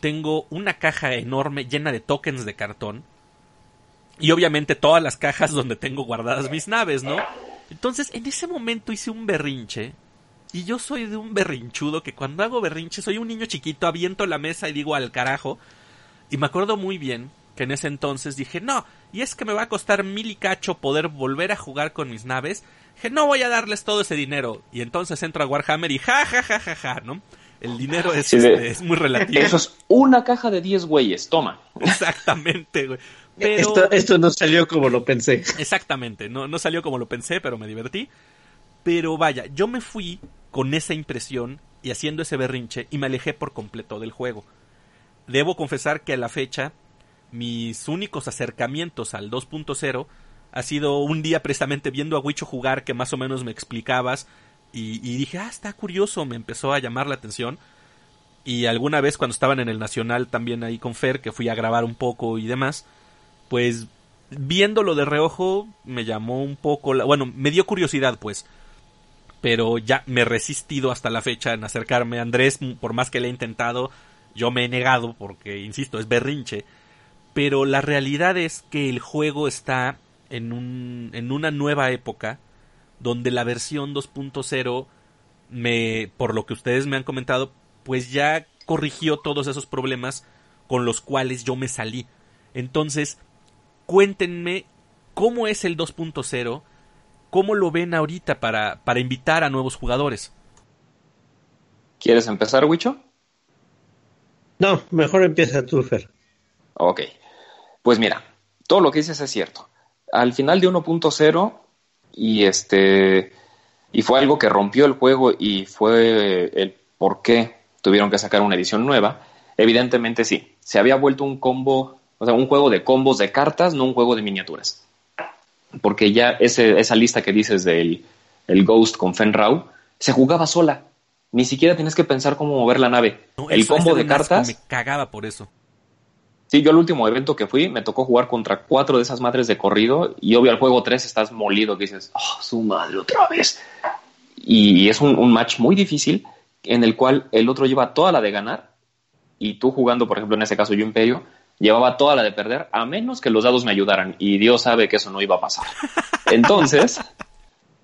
Tengo una caja enorme llena de tokens de cartón. Y obviamente todas las cajas donde tengo guardadas mis naves, ¿no? Entonces, en ese momento hice un berrinche. Y yo soy de un berrinchudo que cuando hago berrinche soy un niño chiquito, aviento la mesa y digo al carajo. Y me acuerdo muy bien que en ese entonces dije, no, y es que me va a costar mil y cacho poder volver a jugar con mis naves. Dije, no voy a darles todo ese dinero. Y entonces entro a Warhammer y ja, ja, ja, ja, ja, ¿no? El dinero es, Sí, de- este, es muy relativo. Eso es una caja de 10 güeyes, toma. Exactamente, güey. Pero... Esto, esto no salió como lo pensé. Exactamente, no, no salió como lo pensé, pero me divertí. Pero vaya, yo me fui con esa impresión y haciendo ese berrinche y me alejé por completo del juego. Debo confesar que a la fecha mis únicos acercamientos al 2.0 ha sido un día precisamente viendo a Wicho jugar que más o menos me explicabas y, y dije, ah, está curioso, me empezó a llamar la atención. Y alguna vez cuando estaban en el Nacional también ahí con Fer, que fui a grabar un poco y demás, pues viéndolo de reojo me llamó un poco, la, bueno, me dio curiosidad pues, pero ya me he resistido hasta la fecha en acercarme a Andrés, por más que le he intentado, yo me he negado porque, insisto, es berrinche, pero la realidad es que el juego está en, un, en una nueva época donde la versión 2.0 me, por lo que ustedes me han comentado, pues ya corrigió todos esos problemas con los cuales yo me salí. Entonces, cuéntenme cómo es el 2.0, cómo lo ven ahorita para, para invitar a nuevos jugadores. ¿Quieres empezar, Wicho? No, mejor empieza tú, Fer. Ok. Pues mira, todo lo que dices es cierto. Al final de 1.0 y este y fue algo que rompió el juego y fue el por qué tuvieron que sacar una edición nueva. Evidentemente sí, se había vuelto un combo, o sea, un juego de combos de cartas, no un juego de miniaturas. Porque ya ese, esa lista que dices del el Ghost con Fenrau se jugaba sola. Ni siquiera tienes que pensar cómo mover la nave. No, el combo de cartas Me cagaba por eso. Sí, yo al último evento que fui me tocó jugar contra cuatro de esas madres de corrido y obvio al juego 3 estás molido que dices, oh, su madre otra vez. Y, es un, un match muy difícil en el cual el otro lleva toda la de ganar y tú jugando, por ejemplo, en ese caso yo Imperio, llevaba toda la de perder a menos que los dados me ayudaran y Dios sabe que eso no iba a pasar. Entonces,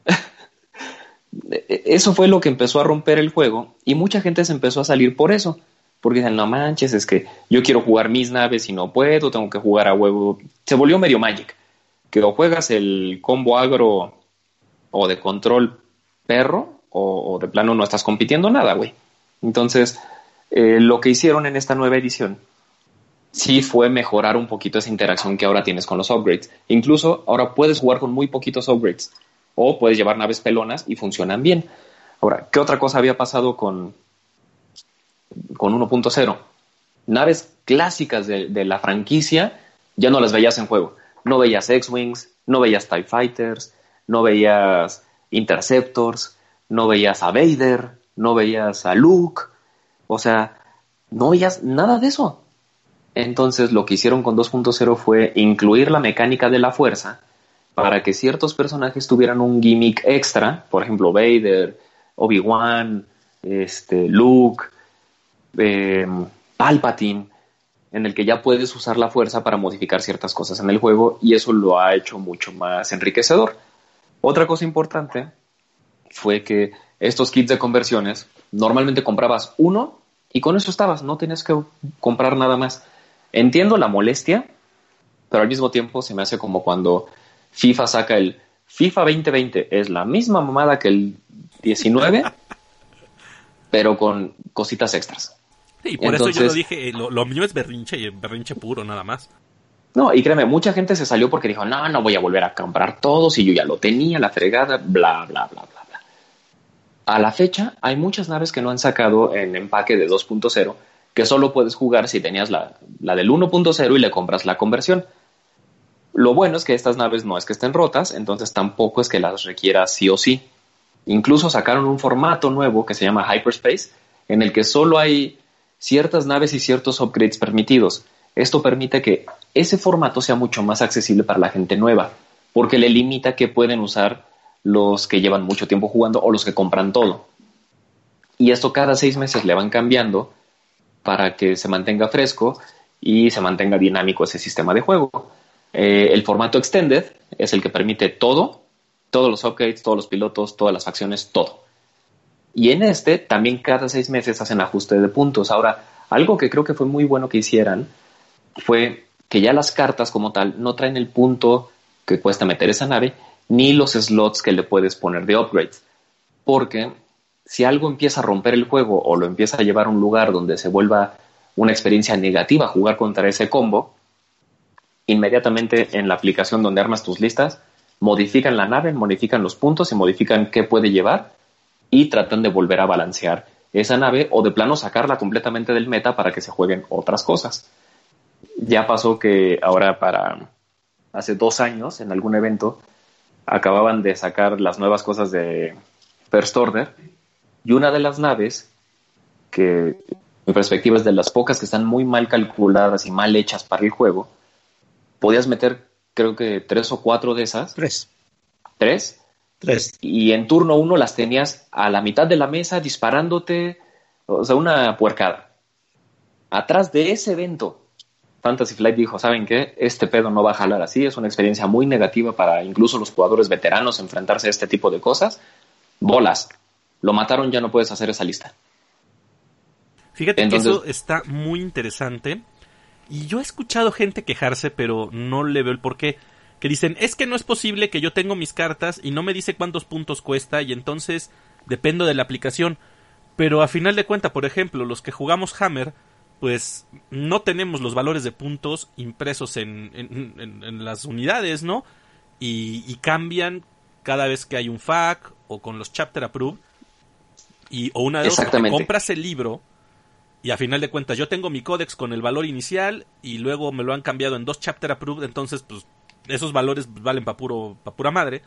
eso fue lo que empezó a romper el juego y mucha gente se empezó a salir por eso. Porque dicen, no manches, es que yo quiero jugar mis naves y no puedo, tengo que jugar a huevo. Se volvió medio Magic. Que o juegas el combo agro o de control perro, o, de plano no estás compitiendo nada, güey. Entonces, eh, lo que hicieron en esta nueva edición sí fue mejorar un poquito esa interacción que ahora tienes con los upgrades. Incluso ahora puedes jugar con muy poquitos upgrades. O puedes llevar naves pelonas y funcionan bien. Ahora, ¿qué otra cosa había pasado con, con 1.0? Naves clásicas de, la franquicia ya no las veías en juego. No veías X-Wings, no veías TIE Fighters, no veías Interceptors, no veías a Vader, no veías a Luke. O sea, no veías nada de eso. Entonces lo que hicieron con 2.0 fue incluir la mecánica de la fuerza para que ciertos personajes tuvieran un gimmick extra, por ejemplo Vader, Obi-Wan, este, Luke, eh, Palpatine, en el que ya puedes usar la fuerza para modificar ciertas cosas en el juego y eso lo ha hecho mucho más enriquecedor. Otra cosa importante fue que estos kits de conversiones normalmente comprabas uno y con eso estabas, no tenías que comprar nada más. Entiendo la molestia, pero al mismo tiempo se me hace como cuando FIFA saca el FIFA 2020, es la misma mamada que el 19, pero con cositas extras. Y por eso yo lo dije, lo, lo mío es berrinche y berrinche puro nada más. No, y créeme, mucha gente se salió porque dijo, no, no voy a volver a comprar todo si yo ya lo tenía, la fregada, bla, bla, bla, bla, bla. A la fecha, hay muchas naves que no han sacado en empaque de 2.0 que solo puedes jugar si tenías la, la del 1.0 y le compras la conversión. Lo bueno es que estas naves no es que estén rotas, entonces tampoco es que las requiera sí o sí. Incluso sacaron un formato nuevo que se llama Hyperspace, en el que solo hay ciertas naves y ciertos upgrades permitidos. Esto permite que ese formato sea mucho más accesible para la gente nueva, porque le limita que pueden usar los que llevan mucho tiempo jugando o los que compran todo. Y esto cada seis meses le van cambiando para que se mantenga fresco y se mantenga dinámico ese sistema de juego. Eh, el formato Extended es el que permite todo, todos los upgrades, todos los pilotos, todas las facciones, todo. Y en este también cada seis meses hacen ajuste de puntos. Ahora, algo que creo que fue muy bueno que hicieran fue que ya las cartas como tal no traen el punto que cuesta meter esa nave, ni los slots que le puedes poner de upgrades. Porque si algo empieza a romper el juego o lo empieza a llevar a un lugar donde se vuelva una experiencia negativa jugar contra ese combo, inmediatamente en la aplicación donde armas tus listas, modifican la nave, modifican los puntos y modifican qué puede llevar y tratan de volver a balancear esa nave o de plano sacarla completamente del meta para que se jueguen otras cosas. Ya pasó que ahora para hace dos años en algún evento acababan de sacar las nuevas cosas de First Order y una de las naves que mi perspectiva es de las pocas que están muy mal calculadas y mal hechas para el juego podías meter creo que tres o cuatro de esas. Tres. Tres tres y en turno uno las tenías a la mitad de la mesa disparándote o sea una puercada atrás de ese evento Fantasy Flight dijo, ¿saben qué? Este pedo no va a jalar así, es una experiencia muy negativa para incluso los jugadores veteranos enfrentarse a este tipo de cosas. Bolas, lo mataron, ya no puedes hacer esa lista. Fíjate que eso está muy interesante. Y yo he escuchado gente quejarse, pero no le veo el porqué. Que dicen, es que no es posible que yo tengo mis cartas y no me dice cuántos puntos cuesta y entonces dependo de la aplicación. Pero a final de cuentas, por ejemplo, los que jugamos Hammer, pues no tenemos los valores de puntos impresos en, en, las unidades, ¿no? Y, cambian cada vez que hay un FAQ o con los chapter approve. Y, o una de dos, compras el libro y a final de cuentas yo tengo mi códex con el valor inicial y luego me lo han cambiado en dos chapter approved, entonces pues esos valores valen para puro pa pura madre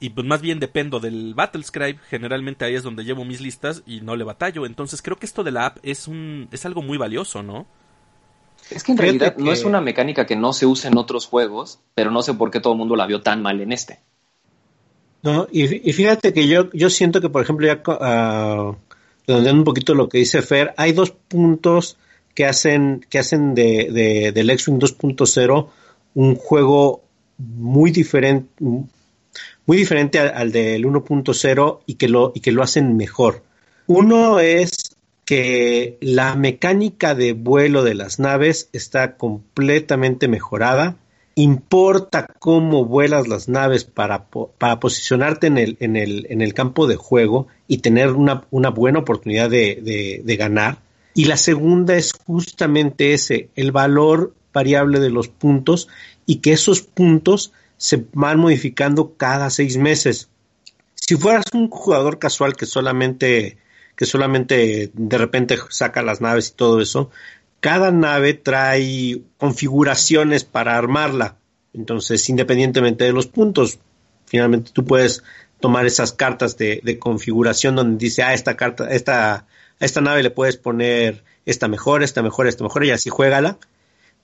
y pues más bien dependo del Battlescribe, generalmente ahí es donde llevo mis listas y no le batallo, entonces creo que esto de la app es un es algo muy valioso, ¿no? Es que en realidad no es una mecánica que no se use en otros juegos, pero no sé por qué todo el mundo la vio tan mal en este. No, y, fíjate que yo, yo siento que, por ejemplo, ya uh, un poquito lo que dice Fer, hay dos puntos que hacen, que hacen de, de, del X-Wing 2.0 un juego muy diferente, muy diferente al, del 1.0 y, que lo, y que lo hacen mejor. Uno es que la mecánica de vuelo de las naves está completamente mejorada. Importa cómo vuelas las naves para, para posicionarte en el, en, el, en el, campo de juego y tener una, una buena oportunidad de, de ganar. Y la segunda es justamente ese, el valor variable de los puntos y que esos puntos se van modificando cada seis meses. Si fueras un jugador casual que solamente, que solamente de repente saca las naves y todo eso, cada nave trae configuraciones para armarla. Entonces, independientemente de los puntos, finalmente tú puedes tomar esas cartas de, configuración donde dice, ah, esta carta, esta, a esta nave le puedes poner esta mejor, esta mejor, esta mejor, y así juégala.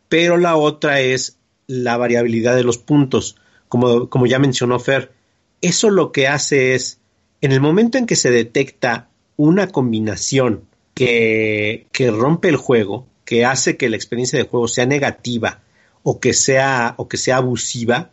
Pero la otra es la variabilidad de los puntos como, como ya mencionó Fer, eso lo que hace es, en el momento en que se detecta una combinación que, que rompe el juego, que hace que la experiencia de juego sea negativa o que sea, o que sea abusiva,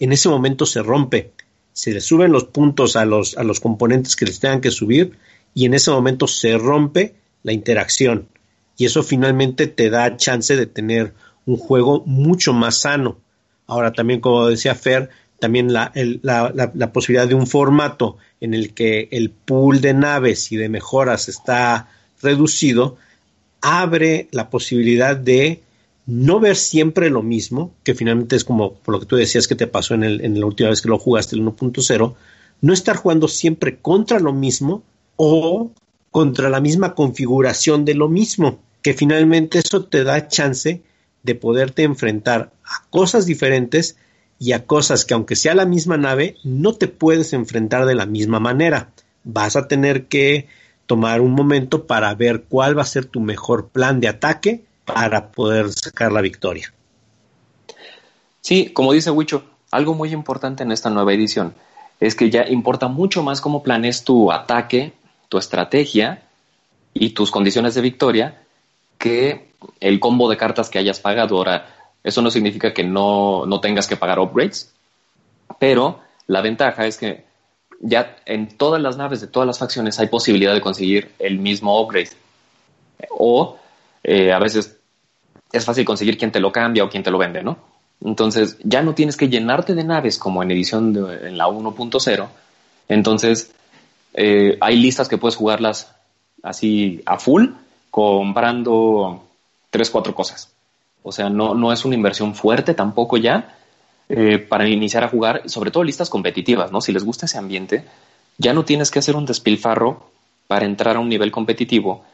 en ese momento se rompe. Se le suben los puntos a los, a los componentes que les tengan que subir y en ese momento se rompe la interacción. Y eso finalmente te da chance de tener un juego mucho más sano. Ahora también, como decía Fer, también la, posibilidad de un formato en el que el pool de naves y de mejoras está reducido, abre la posibilidad de no ver siempre lo mismo, que finalmente es como por lo que tú decías que te pasó en, el, en la última vez que lo jugaste, el 1.0, no estar jugando siempre contra lo mismo o contra la misma configuración de lo mismo, que finalmente eso te da chance de poderte enfrentar a cosas diferentes y a cosas que aunque sea la misma nave, no te puedes enfrentar de la misma manera. Vas a tener que tomar un momento para ver cuál va a ser tu mejor plan de ataque para poder sacar la victoria. Sí, como dice Wicho, algo muy importante en esta nueva edición es que ya importa mucho más cómo planees tu ataque, tu estrategia y tus condiciones de victoria que el combo de cartas que hayas pagado. Ahora, eso no significa que no, no tengas que pagar upgrades, pero la ventaja es que ya en todas las naves de todas las facciones hay posibilidad de conseguir el mismo upgrade. O eh, a veces es fácil conseguir quien te lo cambia o quien te lo vende, ¿no? Entonces ya no tienes que llenarte de naves como en edición en la 1.0. Entonces eh, hay listas que puedes jugarlas así a full comprando tres, cuatro cosas. O sea, no, no es una inversión fuerte tampoco ya eh, para iniciar a jugar, sobre todo listas competitivas, ¿no? Si les gusta ese ambiente, ya no tienes que hacer un despilfarro para entrar a un nivel competitivo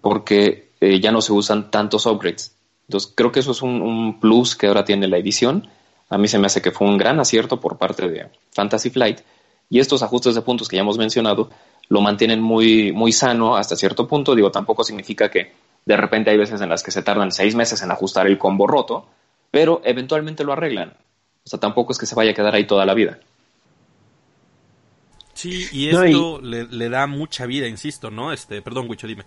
porque eh, ya no se usan tantos upgrades. Entonces, creo que eso es un, plus que ahora tiene la edición. A mí se me hace que fue un gran acierto por parte de Fantasy Flight. Y estos ajustes de puntos que ya hemos mencionado lo mantienen muy, muy sano hasta cierto punto. Digo, tampoco significa que de repente hay veces en las que se tardan seis meses en ajustar el combo roto, pero eventualmente lo arreglan. O sea, tampoco es que se vaya a quedar ahí toda la vida. Sí, y esto Le, da mucha vida, insisto, ¿no? Este, perdón, Wicho, dime.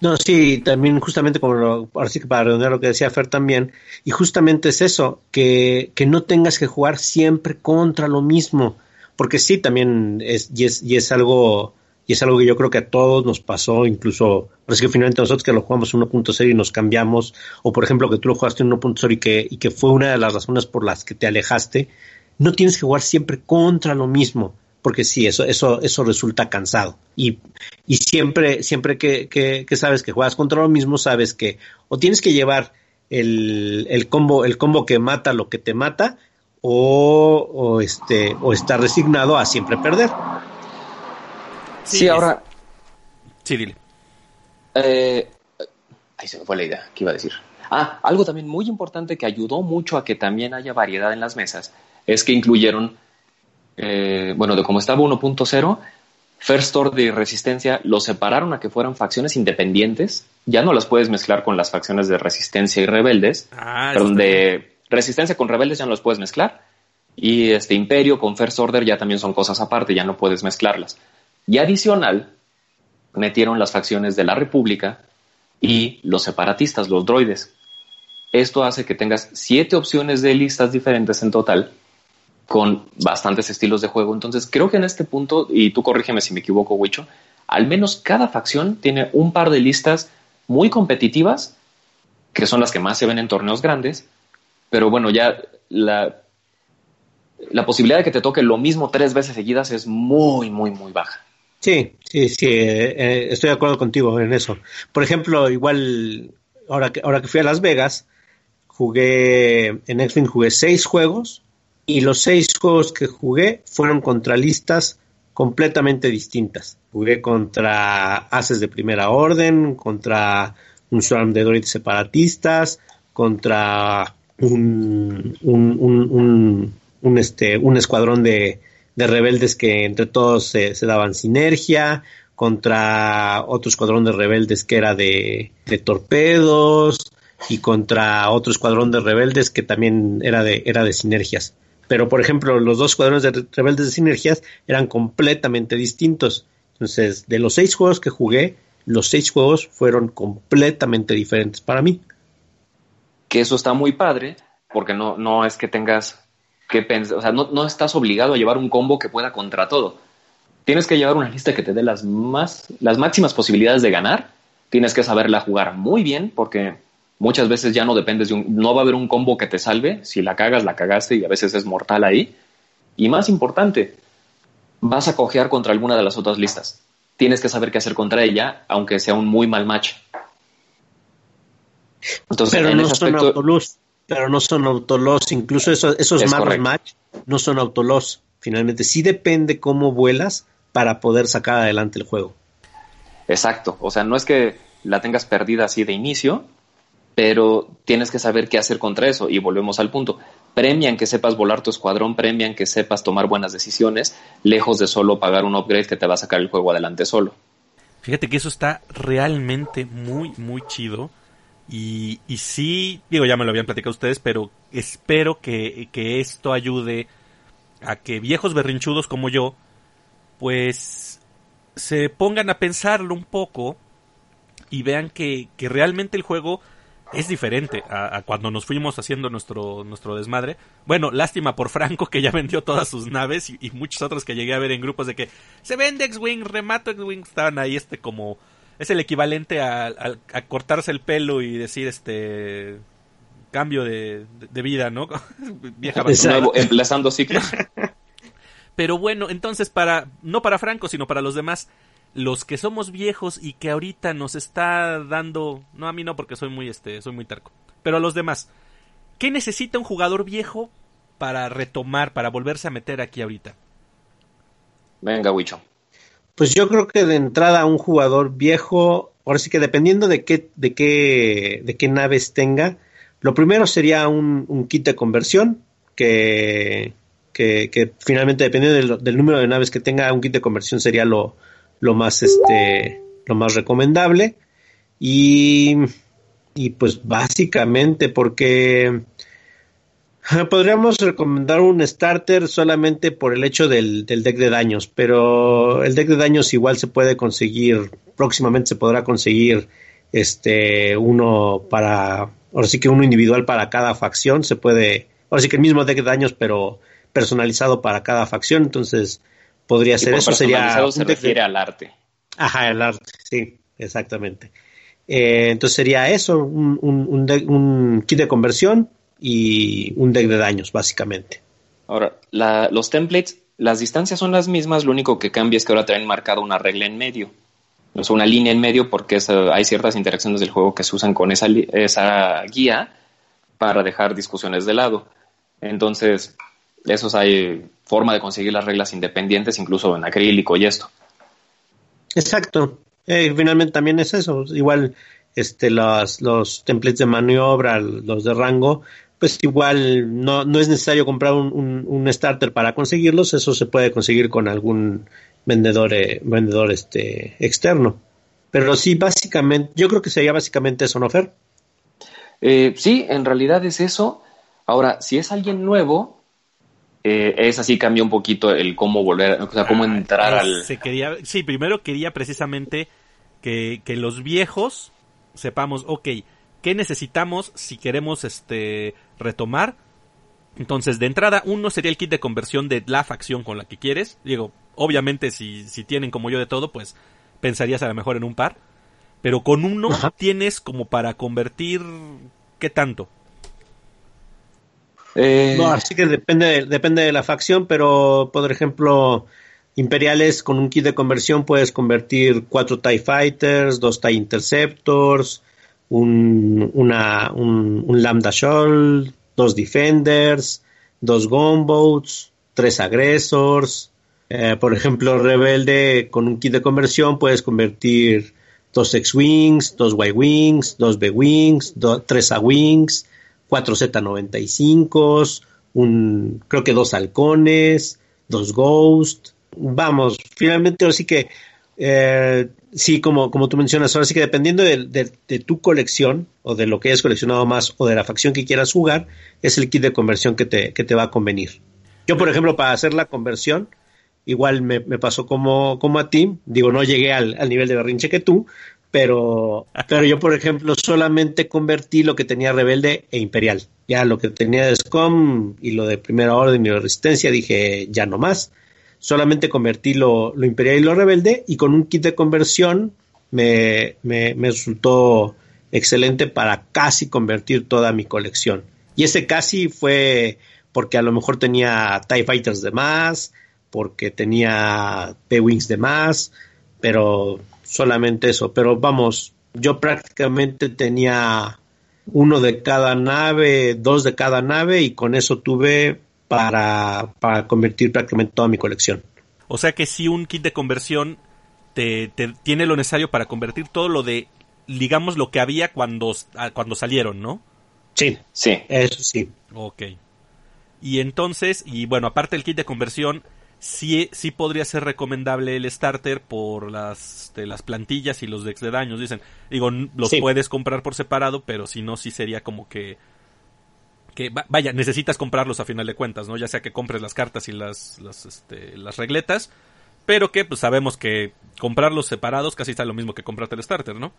No, sí, también justamente como lo, ahora sí que para redondear lo que decía Fer también, y justamente es eso, que, que no tengas que jugar siempre contra lo mismo, porque sí, también es, y es, y es algo, y es algo que yo creo que a todos nos pasó, incluso, parece que finalmente nosotros que lo jugamos en 1.0 y nos cambiamos, o por ejemplo que tú lo jugaste en 1.0 y que, y que fue una de las razones por las que te alejaste, no tienes que jugar siempre contra lo mismo porque sí, eso, eso, eso resulta cansado. Y, y siempre, siempre que, que, sabes que juegas contra lo mismo, sabes que o tienes que llevar el, el, combo, el combo que mata lo que te mata, o, o este, o estar resignado a siempre perder. Sí, ahora. Sí, dile. Eh, ahí se me fue la idea, ¿qué iba a decir? Ah, algo también muy importante que ayudó mucho a que también haya variedad en las mesas es que incluyeron eh, bueno, de cómo estaba 1.0, First Order y Resistencia lo separaron a que fueran facciones independientes. Ya no las puedes mezclar con las facciones de Resistencia y Rebeldes. Ah, pero de Resistencia con Rebeldes ya no las puedes mezclar. Y este Imperio con First Order ya también son cosas aparte, ya no puedes mezclarlas. Y adicional, metieron las facciones de la República y los separatistas, los droides. Esto hace que tengas siete opciones de listas diferentes en total con bastantes estilos de juego. Entonces, creo que en este punto, y tú corrígeme si me equivoco, Wicho, al menos cada facción tiene un par de listas muy competitivas, que son las que más se ven en torneos grandes, pero bueno, ya la, la posibilidad de que te toque lo mismo tres veces seguidas es muy, muy, muy baja. Sí, sí, sí, eh, eh, estoy de acuerdo contigo en eso. Por ejemplo, igual, ahora que, ahora que fui a Las Vegas, jugué, en X-Wing jugué seis juegos, y los seis juegos que jugué fueron contra listas completamente distintas. Jugué contra Haces de Primera Orden, contra un swarm de droids separatistas, contra un, un, un, este, un escuadrón de, de, rebeldes que entre todos se, daban sinergia, contra otro escuadrón de rebeldes que era de, de torpedos y contra otro escuadrón de rebeldes que también era de, era de sinergias pero por ejemplo los dos cuadrones de Rebeldes de Sinergias eran completamente distintos. Entonces, de los seis juegos que jugué, los seis juegos fueron completamente diferentes para mí. Que eso está muy padre, porque no, no es que tengas que pensar, o sea, no, no estás obligado a llevar un combo que pueda contra todo. Tienes que llevar una lista que te dé las, más, las máximas posibilidades de ganar. Tienes que saberla jugar muy bien, porque muchas veces ya no dependes de un, no va a haber un combo que te salve. Si la cagas, la cagaste y a veces es mortal ahí. Y más importante, vas a cojear contra alguna de las otras listas. Tienes que saber qué hacer contra ella, aunque sea un muy mal match. Entonces, pero, no son autolus, pero no son autolós, incluso esos, esos malos match no son autolós. Finalmente, sí depende cómo vuelas para poder sacar adelante el juego. Exacto, o sea, no es que la tengas perdida así de inicio, pero tienes que saber qué hacer contra eso. Y volvemos al punto. Premian que sepas volar tu escuadrón, premian que sepas tomar buenas decisiones, lejos de solo pagar un upgrade que te va a sacar el juego adelante solo. Fíjate que eso está realmente muy, muy chido. Y, y sí, digo, ya me lo habían platicado ustedes, pero espero que, que esto ayude a que viejos berrinchudos como yo, pues se pongan a pensarlo un poco y vean que, que realmente el juego es diferente a, cuando nos fuimos haciendo nuestro, nuestro desmadre. Bueno, lástima por Franco que ya vendió todas sus naves y, muchos otros que llegué a ver en grupos de que se vende X-Wing, remato X-Wing, estaban ahí este como... Es el equivalente a, cortarse el pelo y decir este cambio de, vida, ¿no? Vieja emplazando ciclos. Pero bueno, entonces para, no para Franco, sino para los demás, los que somos viejos y que ahorita nos está dando, no a mí no porque soy muy este, soy muy terco, pero a los demás, ¿qué necesita un jugador viejo para retomar, para volverse a meter aquí ahorita? Venga, Wicho. Pues yo creo que de entrada un jugador viejo, ahora sí que dependiendo de qué, de qué, de qué naves tenga, lo primero sería un, kit de conversión que, que, finalmente dependiendo del, número de naves que tenga, un kit de conversión sería lo, lo más este lo más recomendable. Y, y pues básicamente porque podríamos recomendar un starter solamente por el hecho del, del, deck de daños pero el deck de daños igual se puede conseguir próximamente se podrá conseguir este uno para ahora sí que uno individual para cada facción se puede ahora sí que el mismo deck de daños pero personalizado para cada facción entonces podría ser eso. Sería se refiere al arte. Ajá, el arte, sí, exactamente. Eh, entonces sería eso, un, un, kit de conversión y un deck de daños, básicamente. Ahora, los templates, las distancias son las mismas, lo único que cambia es que ahora traen marcado una regla en medio. O sea, una línea en medio porque hay ciertas interacciones del juego que se usan con esa, esa guía para dejar discusiones de lado. Entonces, esos hay forma de conseguir las reglas independientes, incluso en acrílico y esto. Exacto. Eh, finalmente también es eso. Igual este, los, los templates de maniobra, los de rango, pues igual no, no es necesario comprar un, un, starter para conseguirlos. Eso se puede conseguir con algún vendedor, eh, vendedor este, externo. Pero sí, básicamente, yo creo que sería básicamente eso, ¿no, Fer? Eh, sí, en realidad es eso. Ahora, si es alguien nuevo, eh, es así cambia un poquito el cómo volver, o sea, cómo ah, entrar al... Se quería, sí, primero quería precisamente que, que, los viejos sepamos, ok, ¿qué necesitamos si queremos este retomar? Entonces, de entrada, uno sería el kit de conversión de la facción con la que quieres. Digo, obviamente si, si tienen como yo de todo, pues pensarías a lo mejor en un par. Pero con uno tienes como para convertir... ¿Qué tanto? Eh, no, así que depende de, depende de la facción, pero por ejemplo, Imperiales con un kit de conversión puedes convertir cuatro TIE Fighters, dos TIE Interceptors, un, una, un, Lambda Shoal, dos Defenders, dos Gunboats, tres Aggressors. Eh, por ejemplo, Rebelde con un kit de conversión puedes convertir dos X-Wings, dos Y-Wings, dos B-Wings, tres A-Wings, 4 Z95, un, creo que dos halcones, dos Ghost. Vamos, finalmente ahora sí que, eh, sí, como, como tú mencionas, ahora sí que dependiendo de, tu colección o de lo que hayas coleccionado más o de la facción que quieras jugar, es el kit de conversión que te, que te va a convenir. Yo, por ejemplo, para hacer la conversión, igual me, me pasó como, como a ti. Digo, no llegué al, al nivel de berrinche que tú, pero, pero yo, por ejemplo, solamente convertí lo que tenía Rebelde e Imperial. Ya lo que tenía de SCOM y lo de Primera Orden y Resistencia, dije, ya no más. Solamente convertí lo, lo Imperial y lo Rebelde y con un kit de conversión me, me, me resultó excelente para casi convertir toda mi colección. Y ese casi fue porque a lo mejor tenía TIE Fighters de más, porque tenía P-Wings de más, pero solamente eso. Pero vamos, yo prácticamente tenía uno de cada nave, dos de cada nave, y con eso tuve para, para convertir prácticamente toda mi colección. O sea que si un kit de conversión te, te tiene lo necesario para convertir todo lo de, digamos, lo que había cuando, ah, cuando salieron, ¿no? Sí, Sí. eso sí. Ok. Y entonces, y bueno, aparte del kit de conversión, sí, sí podría ser recomendable el starter por las, este, las plantillas y los decks de daños. Dicen, digo, los Sí. puedes comprar por separado, pero si no, sí sería como que. Que va- vaya, necesitas comprarlos a final de cuentas, ¿no? Ya sea que compres las cartas y las, las, este, las regletas, pero que pues sabemos que comprarlos separados casi está lo mismo que comprarte el starter, ¿no?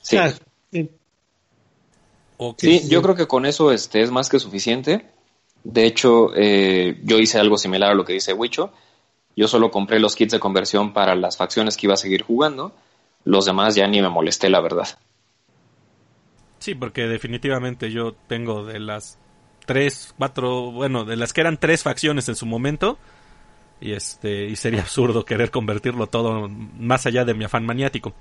Sí. Ah, sí. Ok. Sí, yo creo que con eso este, es más que suficiente. De hecho, eh, yo hice algo similar a lo que dice Wicho. Yo solo compré los kits de conversión para las facciones que iba a seguir jugando. Los demás ya ni me molesté, la verdad. Sí, porque definitivamente yo tengo de las tres, cuatro, bueno, de las que eran tres facciones en su momento. Y este, y sería absurdo querer convertirlo todo más allá de mi afán maniático.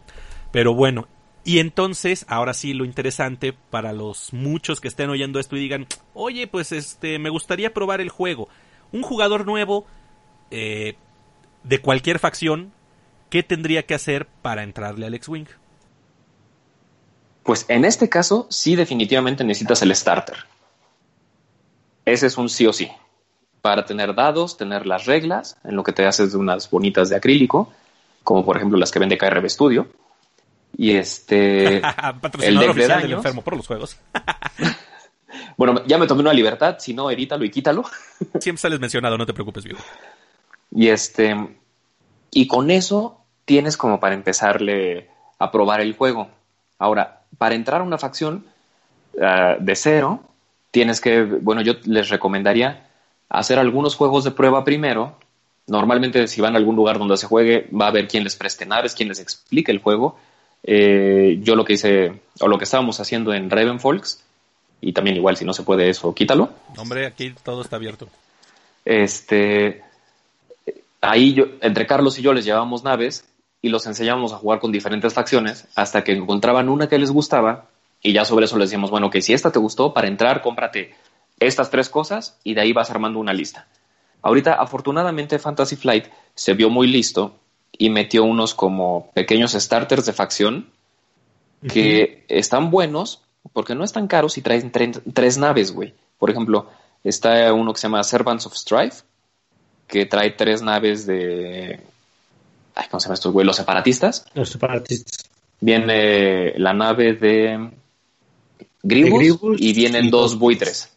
Pero bueno, y entonces, ahora sí lo interesante para los muchos que estén oyendo esto y digan, oye, pues este, me gustaría probar el juego. Un jugador nuevo, eh, de cualquier facción, ¿qué tendría que hacer para entrarle al X-Wing? Pues en este caso, sí definitivamente necesitas el starter. Ese es un sí o sí. Para tener dados, tener las reglas, en lo que te haces de unas bonitas de acrílico, como por ejemplo las que vende KRB Studio. Y este... Patrocinador deck de del enfermo por los juegos. Bueno, ya me tomé una libertad, si no, edítalo y quítalo. Siempre sales mencionado, no te preocupes, viejo. Y este, y con eso tienes como para empezarle a probar el juego. Ahora, para entrar a una facción ah, de cero, tienes que, bueno, yo les recomendaría hacer algunos juegos de prueba primero. Normalmente, si van a algún lugar donde se juegue, va a haber quien les preste naves, quien les explique el juego. Eh, yo lo que hice, o lo que estábamos haciendo en Ravenfolks, y también igual, si no se puede eso, quítalo. Hombre, aquí todo está abierto. Este, ahí yo, entre Carlos y yo les llevábamos naves y los enseñábamos a jugar con diferentes facciones hasta que encontraban una que les gustaba y ya sobre eso les decíamos, bueno, que si esta te gustó, para entrar, cómprate estas tres cosas y de ahí vas armando una lista. Ahorita, afortunadamente, Fantasy Flight se vio muy listo y metió unos como pequeños starters de facción que están buenos porque no están caros y traen tre- tres naves, güey. Por ejemplo, está uno que se llama Servants of Strife, que trae tres naves de... Ay, ¿Cómo se llama estos, güey? Los separatistas. Los separatistas. Viene la nave de Gribus, y vienen y dos buitres.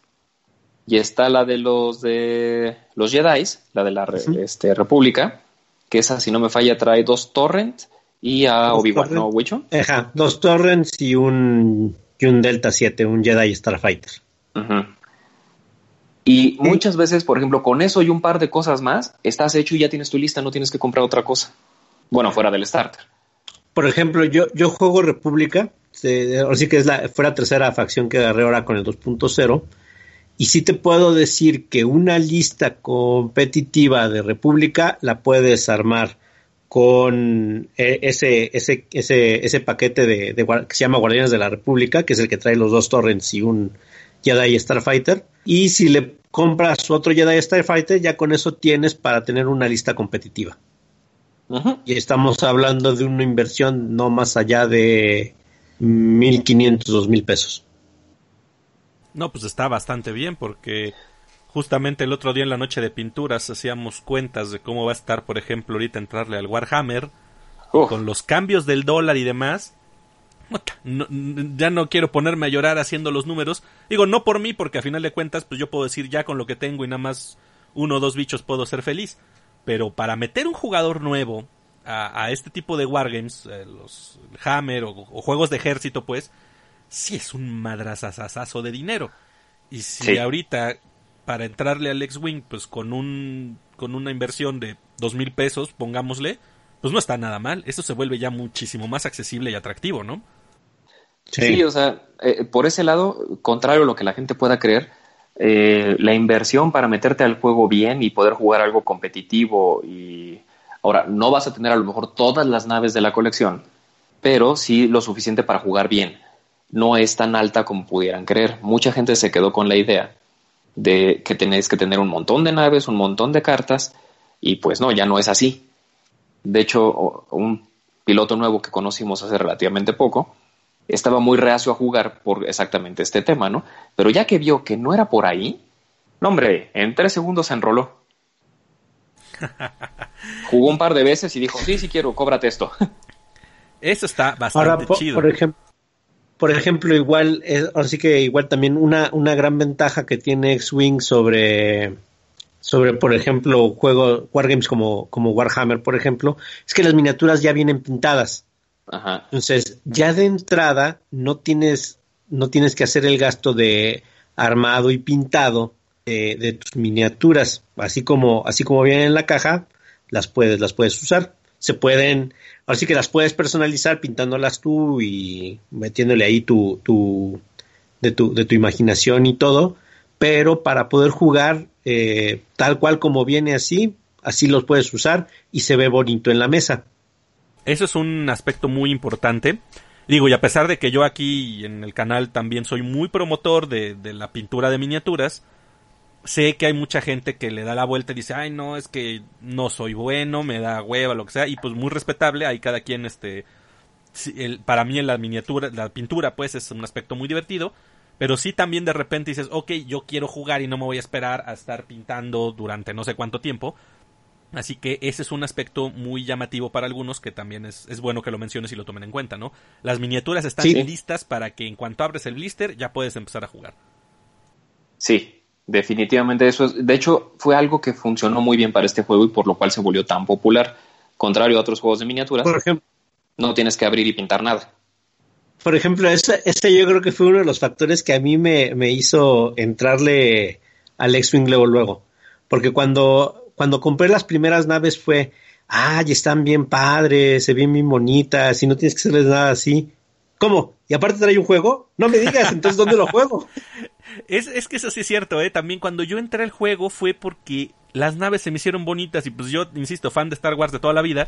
Y está la de los de los Jedi, la de la este, República, que esa, si no me falla, trae dos Torrent y a Obi-Wan. ¿no, Wicho? Ajá, dos Torrents y un, y un Delta 7, un Jedi Starfighter. Y muchas veces, por ejemplo, con eso y un par de cosas más, estás hecho y ya tienes tu lista, no tienes que comprar otra cosa. Bueno, fuera del starter. Por ejemplo, yo, yo juego República, eh, ahora sí que es la, fue la tercera facción que agarré ahora con el 2.0, y sí te puedo decir que una lista competitiva de República la puedes armar con eh, ese, ese, ese, ese paquete de, que se llama Guardianes de la República, que es el que trae los dos Torrents y un Jedi Starfighter. Y si le compras otro Jedi Starfighter, ya con eso tienes para tener una lista competitiva. Y estamos hablando de una inversión no más allá de 1.500, 2.000 pesos. No, pues está bastante bien porque justamente el otro día en la noche de pinturas hacíamos cuentas de cómo va a estar, por ejemplo, ahorita entrarle al Warhammer Uf. con los cambios del dólar y demás. No- ya no quiero ponerme a llorar haciendo los números. Digo, no por mí, porque a final de cuentas, pues yo puedo decir ya con lo que tengo y nada más uno o dos bichos puedo ser feliz. pero para meter un jugador nuevo a, a este tipo de wargames, eh, los Hammer o, o juegos de ejército, pues, sí es un madrazazazazo de dinero. Y si Sí. ahorita, para entrarle al X-Wing, pues con un con una inversión de dos mil pesos, pongámosle, pues no está nada mal. Eso se vuelve ya muchísimo más accesible y atractivo, ¿no? Sí, o sea, eh, por ese lado, contrario a lo que la gente pueda creer, eh, la inversión para meterte al juego bien y poder jugar algo competitivo y ahora no vas a tener a lo mejor todas las naves de la colección, pero sí lo suficiente para jugar bien. No es tan alta como pudieran creer. Mucha gente se quedó con la idea de que tenéis que tener un montón de naves, un montón de cartas y pues no, ya no es así. De hecho, un piloto nuevo que conocimos hace relativamente poco, estaba muy reacio a jugar por exactamente este tema, ¿no? Pero ya que vio que no era por ahí, no, hombre, en tres segundos se enroló. Jugó un par de veces y dijo, sí, sí quiero, cóbrate esto. Eso está bastante Ahora, po- chido. por, ejemplo, por ejemplo, igual, es, ahora sí que igual también una, una gran ventaja que tiene X-Wing sobre, sobre, por ejemplo, juegos, wargames como, como Warhammer, por ejemplo, es que las miniaturas ya vienen pintadas. Ajá, Entonces, ya de entrada no tienes, no tienes que hacer el gasto de armado y pintado de, de tus miniaturas, así como, así como vienen en la caja, las puedes, las puedes usar. Se pueden, ahora sí que las puedes personalizar pintándolas tú y metiéndole ahí tu, tu, de tu, de tu imaginación y todo, pero para poder jugar eh, tal cual como viene así, así los puedes usar y se ve bonito en la mesa. Eso es un aspecto muy importante. Digo, y a pesar de que yo aquí en el canal también soy muy promotor de, de la pintura de miniaturas, sé que hay mucha gente que le da la vuelta y dice, ay no, es que no soy bueno, me da hueva, lo que sea, y pues muy respetable, hay cada quien, este, el- para mí en la miniatura, la pintura pues es un aspecto muy divertido, pero sí también de repente dices, ok, yo quiero jugar y no me voy a esperar a estar pintando durante no sé cuánto tiempo, Así que ese es un aspecto muy llamativo para algunos que también es, es bueno que lo menciones y lo tomen en cuenta, ¿no? Las miniaturas están Sí. listas para que en cuanto abres el blister ya puedes empezar a jugar. sí, definitivamente eso es. De hecho, fue algo que funcionó muy bien para este juego y por lo cual se volvió tan popular. Contrario a otros juegos de miniaturas, Por ejemplo, no tienes que abrir y pintar nada. Por ejemplo, ese, ese yo creo que fue uno de los factores que a mí me, me hizo entrarle al X-Wing luego, luego. Porque cuando, cuando compré las primeras naves fue, ay, están bien padres, se ven bien bonitas y no tienes que hacerles nada así. ¿Cómo? ¿Y aparte trae un juego? No me digas, entonces ¿dónde lo juego? Es, es que eso sí es cierto, ¿eh? También cuando yo entré al juego fue porque las naves se me hicieron bonitas y pues yo, insisto, fan de Star Wars de toda la vida,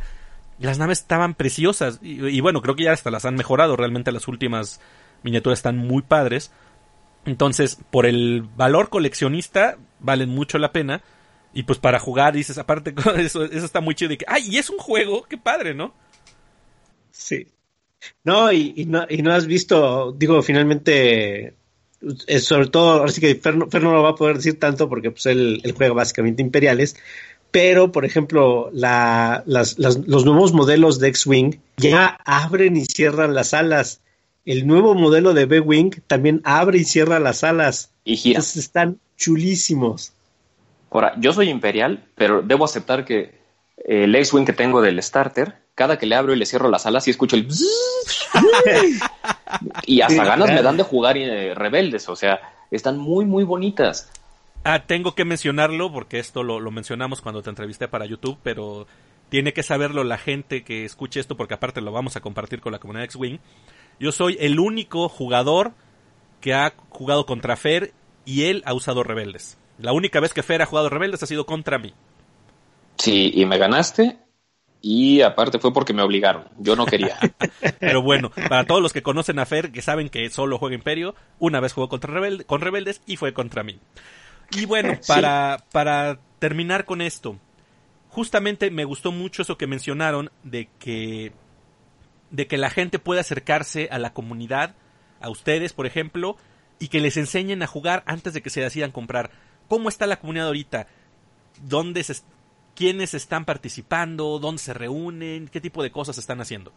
las naves estaban preciosas y, y bueno, creo que ya hasta las han mejorado, realmente las últimas miniaturas están muy padres. Entonces, por el valor coleccionista, valen mucho la pena. Y pues para jugar, dices, aparte, eso, eso está muy chido. Y que, ¡ay! Y es un juego, qué padre, ¿no? Sí. No, y, y no, y no has visto, digo, finalmente, eh, sobre todo, ahora sí que Fer, no- Fer no lo va a poder decir tanto porque pues él, él juega básicamente imperiales, pero por ejemplo, la, las, las- los nuevos modelos de X-Wing ya abren y cierran las alas. El nuevo modelo de B-Wing también abre y cierra las alas. Y gira. Entonces están chulísimos. Ahora, yo soy imperial, pero debo aceptar que el X-Wing que tengo del starter, cada que le abro y le cierro las alas y escucho el... y hasta Sí, ganas me dan de jugar eh, rebeldes, o sea, están muy, muy bonitas. Ah, tengo que mencionarlo porque esto lo, lo mencionamos cuando te entrevisté para YouTube, pero tiene que saberlo la gente que escuche esto porque aparte lo vamos a compartir con la comunidad X-Wing. Yo soy el único jugador que ha jugado contra Fer y él ha usado rebeldes. La única vez que Fer ha jugado rebeldes ha sido contra mí. Sí, y me ganaste. Y aparte fue porque me obligaron. Yo no quería. Pero bueno, para todos los que conocen a Fer, que saben que solo juega Imperio, una vez jugó contra rebelde, con rebeldes y fue contra mí. Y bueno, para, para terminar con esto, justamente me gustó mucho eso que mencionaron de que, de que la gente puede acercarse a la comunidad, a ustedes, por ejemplo, y que les enseñen a jugar antes de que se decidan comprar. ¿Cómo está la comunidad ahorita? ¿Dónde se, quiénes están participando, dónde se reúnen, qué tipo de cosas están haciendo.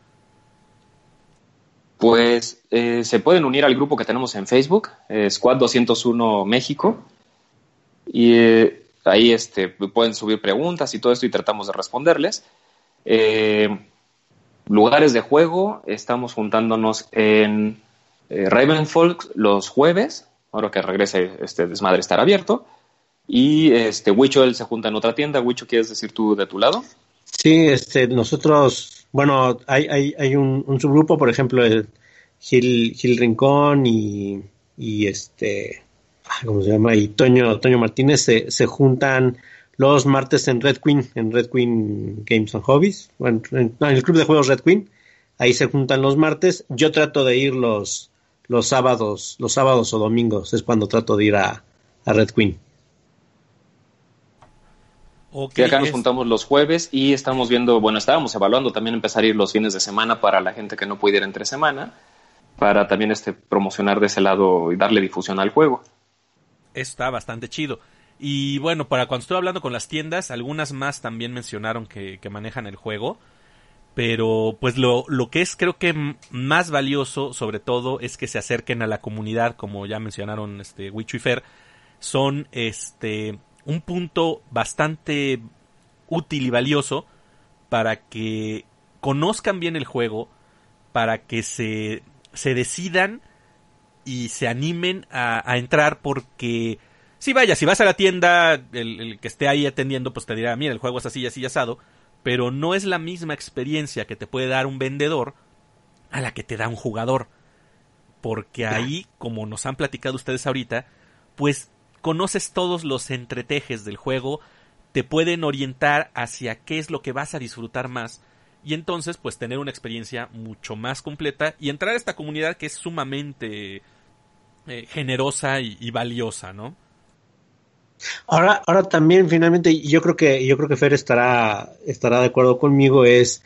Pues eh, se pueden unir al grupo que tenemos en Facebook, eh, Squad 201 México. Y eh, ahí este, pueden subir preguntas y todo esto y tratamos de responderles. Lugares de juego, estamos juntándonos en Ravenfolk los jueves, ahora que regrese este desmadre estar abierto. Y este Wicho él se junta en otra tienda. Wicho, ¿quieres decir tú de tu lado? Sí, este, nosotros, bueno, hay, hay, hay un, subgrupo, por ejemplo, el Gil, Gil Rincón y, y este, ¿cómo se llama? Y Toño, Toño Martínez se, se juntan los martes en Red Queen, en Red Queen Games and Hobbies, en, en el club de juegos Red Queen, ahí se juntan los martes. Yo trato de ir los, los sábados, los sábados o domingos, es cuando trato de ir a, a Red Queen. Ok, Sí, acá nos es- juntamos los jueves y estamos viendo, bueno, estábamos evaluando también empezar a ir los fines de semana para la gente que no ir entre semana, para también este promocionar de ese lado y darle difusión al juego. está bastante chido. Y bueno, para cuando estuve hablando con las tiendas, algunas más también mencionaron que, que manejan el juego. Pero pues lo, lo que es creo que más valioso sobre todo es que se acerquen a la comunidad, como ya mencionaron este y Fer, son este un punto bastante útil y valioso para que conozcan bien el juego, para que se, se decidan y se animen a, a entrar porque si vaya, si vas a la tienda, el, el que esté ahí atendiendo pues te dirá, mira, el juego es así, así, asado, pero no es la misma experiencia que te puede dar un vendedor a la que te da un jugador. Porque ahí, como nos han platicado ustedes ahorita, pues conoces todos los entretejes del juego, te pueden orientar hacia qué es lo que vas a disfrutar más y entonces pues tener una experiencia mucho más completa y entrar a esta comunidad que es sumamente eh, generosa y, valiosa, ¿no? Ahora, ahora también finalmente, yo creo que, yo creo que Fer estará, estará de acuerdo conmigo, es,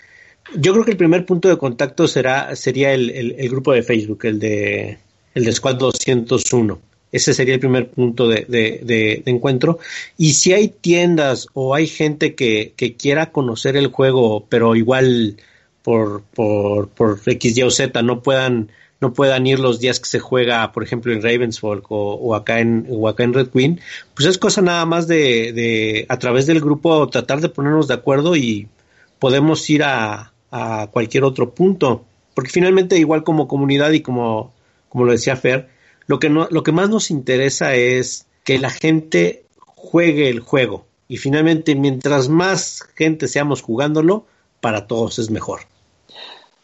yo creo que el primer punto de contacto será, sería el, el- el grupo de Facebook, el de, el de Squad 201. Ese sería el primer punto de, encuentro. Y si hay tiendas o hay gente que, quiera conocer el juego, pero igual por, por, por X, Y o Z no puedan, no puedan ir los días que se juega, por ejemplo, en Ravensfolk o, acá en, o acá en Red Queen, pues es cosa nada más de, de a través del grupo tratar de ponernos de acuerdo y podemos ir a, a cualquier otro punto. Porque finalmente, igual como comunidad y como, como lo decía Fer, lo que, no, lo que más nos interesa es que la gente juegue el juego. Y finalmente, mientras más gente seamos jugándolo, para todos es mejor.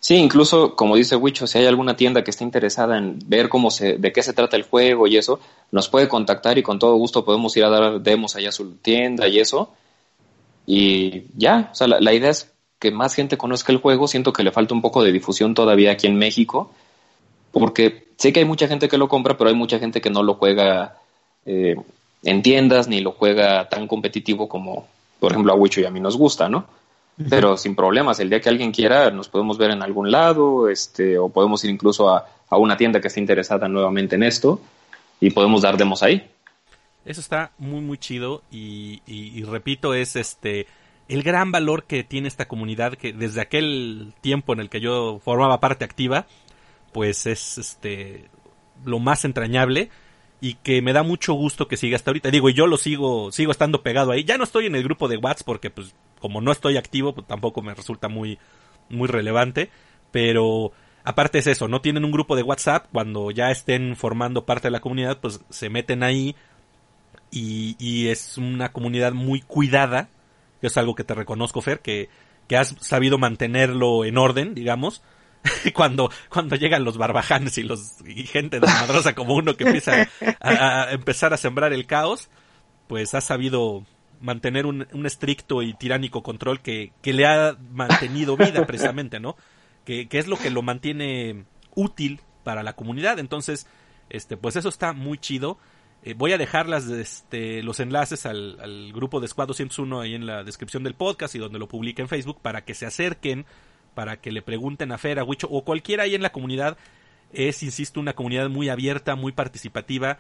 Sí, incluso como dice Wicho, si hay alguna tienda que esté interesada en ver cómo se, de qué se trata el juego y eso, nos puede contactar y con todo gusto podemos ir a dar demos allá a su tienda y eso. Y ya, o sea, la, la idea es que más gente conozca el juego. Siento que le falta un poco de difusión todavía aquí en México, porque sé que hay mucha gente que lo compra, pero hay mucha gente que no lo juega eh, en tiendas ni lo juega tan competitivo como, por ejemplo, a Wicho y a mí nos gusta, ¿no? pero sin problemas. El día que alguien quiera, nos podemos ver en algún lado, este, o podemos ir incluso a, a una tienda que esté interesada nuevamente en esto y podemos dar demos ahí. Eso está muy muy chido y, y- y repito es este el gran valor que tiene esta comunidad que desde aquel tiempo en el que yo formaba parte activa pues es este lo más entrañable y que me da mucho gusto que siga hasta ahorita. Digo, y yo lo sigo, sigo estando pegado ahí. Ya no estoy en el grupo de WhatsApp porque pues como no estoy activo, pues tampoco me resulta muy, muy relevante. Pero aparte es eso, no tienen un grupo de WhatsApp, cuando ya estén formando parte de la comunidad, pues se meten ahí y, y es una comunidad muy cuidada, que es algo que te reconozco, Fer, que, que has sabido mantenerlo en orden, digamos. cuando, cuando llegan los barbajanes y los y gente desmadrosa como uno que empieza a, empezar a sembrar el caos, pues has sabido mantener un, un estricto y tiránico control que, que le ha mantenido vida precisamente, ¿no? Que, que es lo que lo mantiene útil para la comunidad. Entonces, este, pues eso está muy chido. Eh, voy a dejar las, este, los enlaces al, al grupo de Squad 201 ahí en la descripción del podcast y donde lo publique en Facebook para que se acerquen, para que le pregunten a Fer, a Wicho o cualquiera ahí en la comunidad. Es, insisto, una comunidad muy abierta, muy participativa,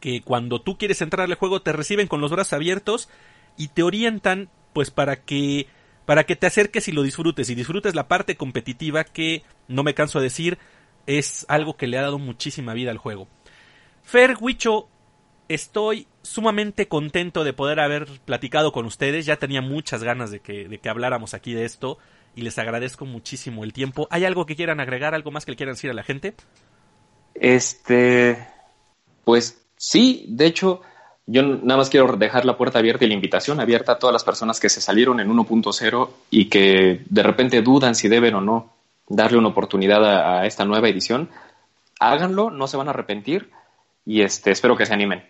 que cuando tú quieres entrar al juego te reciben con los brazos abiertos y te orientan pues para que para que te acerques y lo disfrutes y disfrutes la parte competitiva que no me canso de decir es algo que le ha dado muchísima vida al juego. Fer Wicho, Estoy sumamente contento de poder haber platicado con ustedes. Ya tenía muchas ganas de que, de que habláramos aquí de esto y les agradezco muchísimo el tiempo. ¿Hay algo que quieran agregar, algo más que le quieran decir a la gente? Este, pues sí, de hecho, yo nada más quiero dejar la puerta abierta y la invitación abierta a todas las personas que se salieron en 1.0 y que de repente dudan si deben o no darle una oportunidad a, a esta nueva edición. Háganlo, no se van a arrepentir y este, espero que se animen.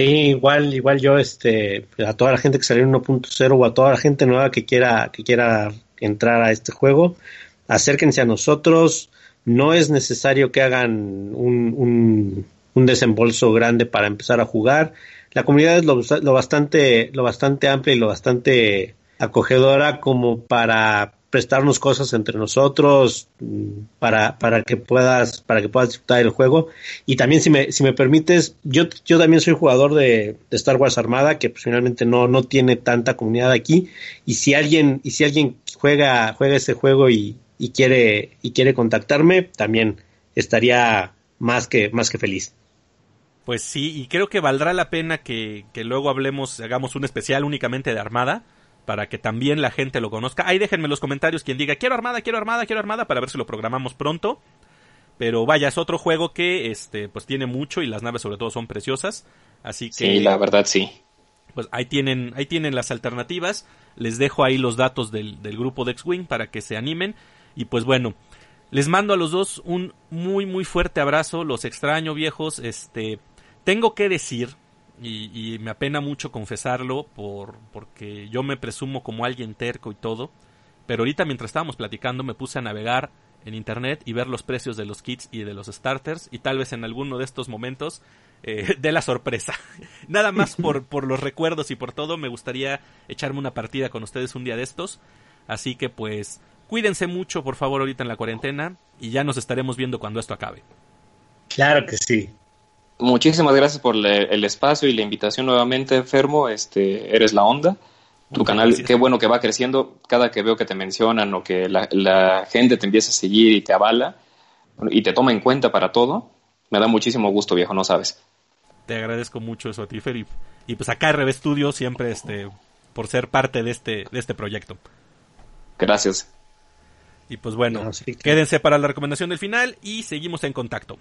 Sí, igual, igual yo, este, a toda la gente que salió en 1.0 o a toda la gente nueva que quiera, que quiera entrar a este juego, acérquense a nosotros. No es necesario que hagan un, un, desembolso grande para empezar a jugar. La comunidad es lo, bastante, lo bastante amplia y lo bastante acogedora como para prestarnos cosas entre nosotros para, para que puedas para que puedas disfrutar el juego. Y también si me, si me permites yo, yo también soy jugador de, Star Wars Armada que pues, finalmente no, no tiene tanta comunidad aquí. Y si alguien y si alguien juega juega ese juego y, y quiere y quiere contactarme también estaría más que más que feliz. Pues sí y creo que valdrá la pena que, que luego hablemos hagamos un especial únicamente de Armada para que también la gente lo conozca. Ahí déjenme en los comentarios quien diga quiero armada, quiero armada, quiero armada para ver si lo programamos pronto. Pero vaya, es otro juego que este pues tiene mucho y las naves sobre todo son preciosas, así que Sí, la verdad sí. Pues ahí tienen ahí tienen las alternativas. Les dejo ahí los datos del, del grupo de X-Wing para que se animen y pues bueno, les mando a los dos un muy muy fuerte abrazo, los extraño viejos, este tengo que decir y, y, me apena mucho confesarlo por, porque yo me presumo como alguien terco y todo, pero ahorita mientras estábamos platicando me puse a navegar en internet y ver los precios de los kits y de los starters y tal vez en alguno de estos momentos eh, de la sorpresa. Nada más por, por los recuerdos y por todo me gustaría echarme una partida con ustedes un día de estos, así que pues cuídense mucho por favor ahorita en la cuarentena y ya nos estaremos viendo cuando esto acabe. Claro que sí. Muchísimas gracias por le, el espacio y la invitación nuevamente, Fermo. Este, eres la onda. Tu Muchas canal, gracias. qué bueno que va creciendo. Cada que veo que te mencionan o que la, la, gente te empieza a seguir y te avala y te toma en cuenta para todo, me da muchísimo gusto, viejo, no sabes. Te agradezco mucho eso a ti, Fer. Y, y pues acá RB Studio siempre este, por ser parte de este, de este proyecto. Gracias. Y pues bueno, no, sí, quédense para la recomendación del final y seguimos en contacto.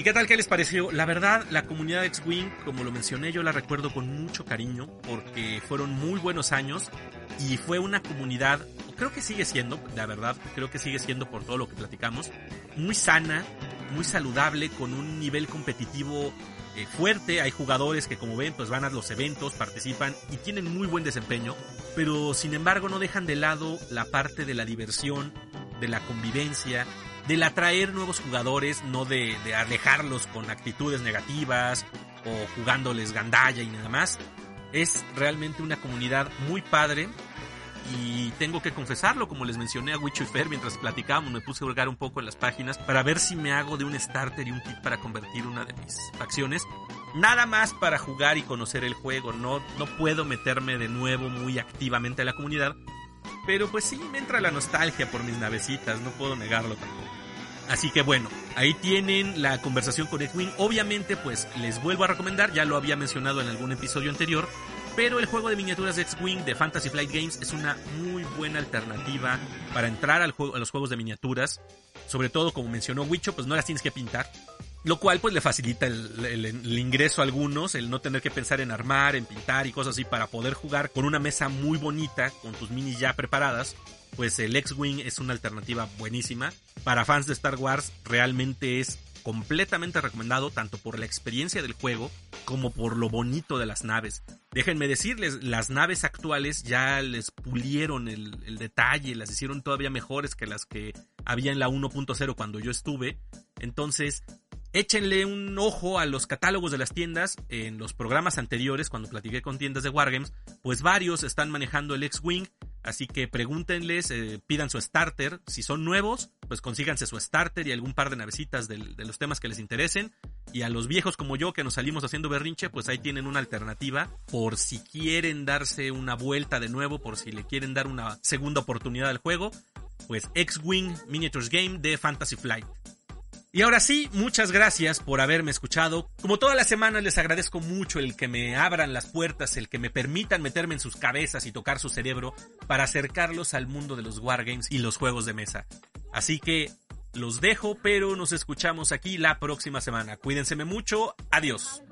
¿Y qué tal? ¿Qué les pareció? La verdad, la comunidad X-Wing, como lo mencioné, yo la recuerdo con mucho cariño porque fueron muy buenos años y fue una comunidad, creo que sigue siendo, la verdad, creo que sigue siendo por todo lo que platicamos, muy sana, muy saludable, con un nivel competitivo eh, fuerte. Hay jugadores que como ven, pues van a los eventos, participan y tienen muy buen desempeño, pero sin embargo no dejan de lado la parte de la diversión, de la convivencia, del atraer nuevos jugadores, no de, alejarlos con actitudes negativas o jugándoles gandalla y nada más. Es realmente una comunidad muy padre y tengo que confesarlo, como les mencioné a Wicho y Fer mientras platicábamos, me puse a hurgar un poco en las páginas para ver si me hago de un starter y un kit para convertir una de mis facciones. Nada más para jugar y conocer el juego, no, no puedo meterme de nuevo muy activamente a la comunidad, pero pues sí me entra la nostalgia por mis navecitas, no puedo negarlo tampoco. Así que bueno, ahí tienen la conversación con X-Wing. Obviamente, pues les vuelvo a recomendar, ya lo había mencionado en algún episodio anterior, pero el juego de miniaturas de X-Wing de Fantasy Flight Games es una muy buena alternativa para entrar al juego, a los juegos de miniaturas. Sobre todo, como mencionó Wicho, pues no las tienes que pintar. Lo cual pues le facilita el, el, ingreso a algunos, el no tener que pensar en armar, en pintar y cosas así para poder jugar con una mesa muy bonita, con tus minis ya preparadas. Pues el X-Wing es una alternativa buenísima. Para fans de Star Wars realmente es completamente recomendado tanto por la experiencia del juego como por lo bonito de las naves. Déjenme decirles, las naves actuales ya les pulieron el, el detalle, las hicieron todavía mejores que las que había en la 1.0 cuando yo estuve. Entonces, échenle un ojo a los catálogos de las tiendas. En los programas anteriores, cuando platiqué con tiendas de Wargames, pues varios están manejando el X-Wing. Así que pregúntenles, eh, pidan su starter. Si son nuevos, pues consíganse su starter y algún par de navecitas de, de los temas que les interesen. Y a los viejos como yo que nos salimos haciendo berrinche, pues ahí tienen una alternativa por si quieren darse una vuelta de nuevo, por si le quieren dar una segunda oportunidad al juego, pues X-Wing Miniatures Game de Fantasy Flight. Y ahora sí, muchas gracias por haberme escuchado. Como todas las semanas les agradezco mucho el que me abran las puertas, el que me permitan meterme en sus cabezas y tocar su cerebro para acercarlos al mundo de los wargames y los juegos de mesa. Así que los dejo, pero nos escuchamos aquí la próxima semana. Cuídense mucho. Adiós.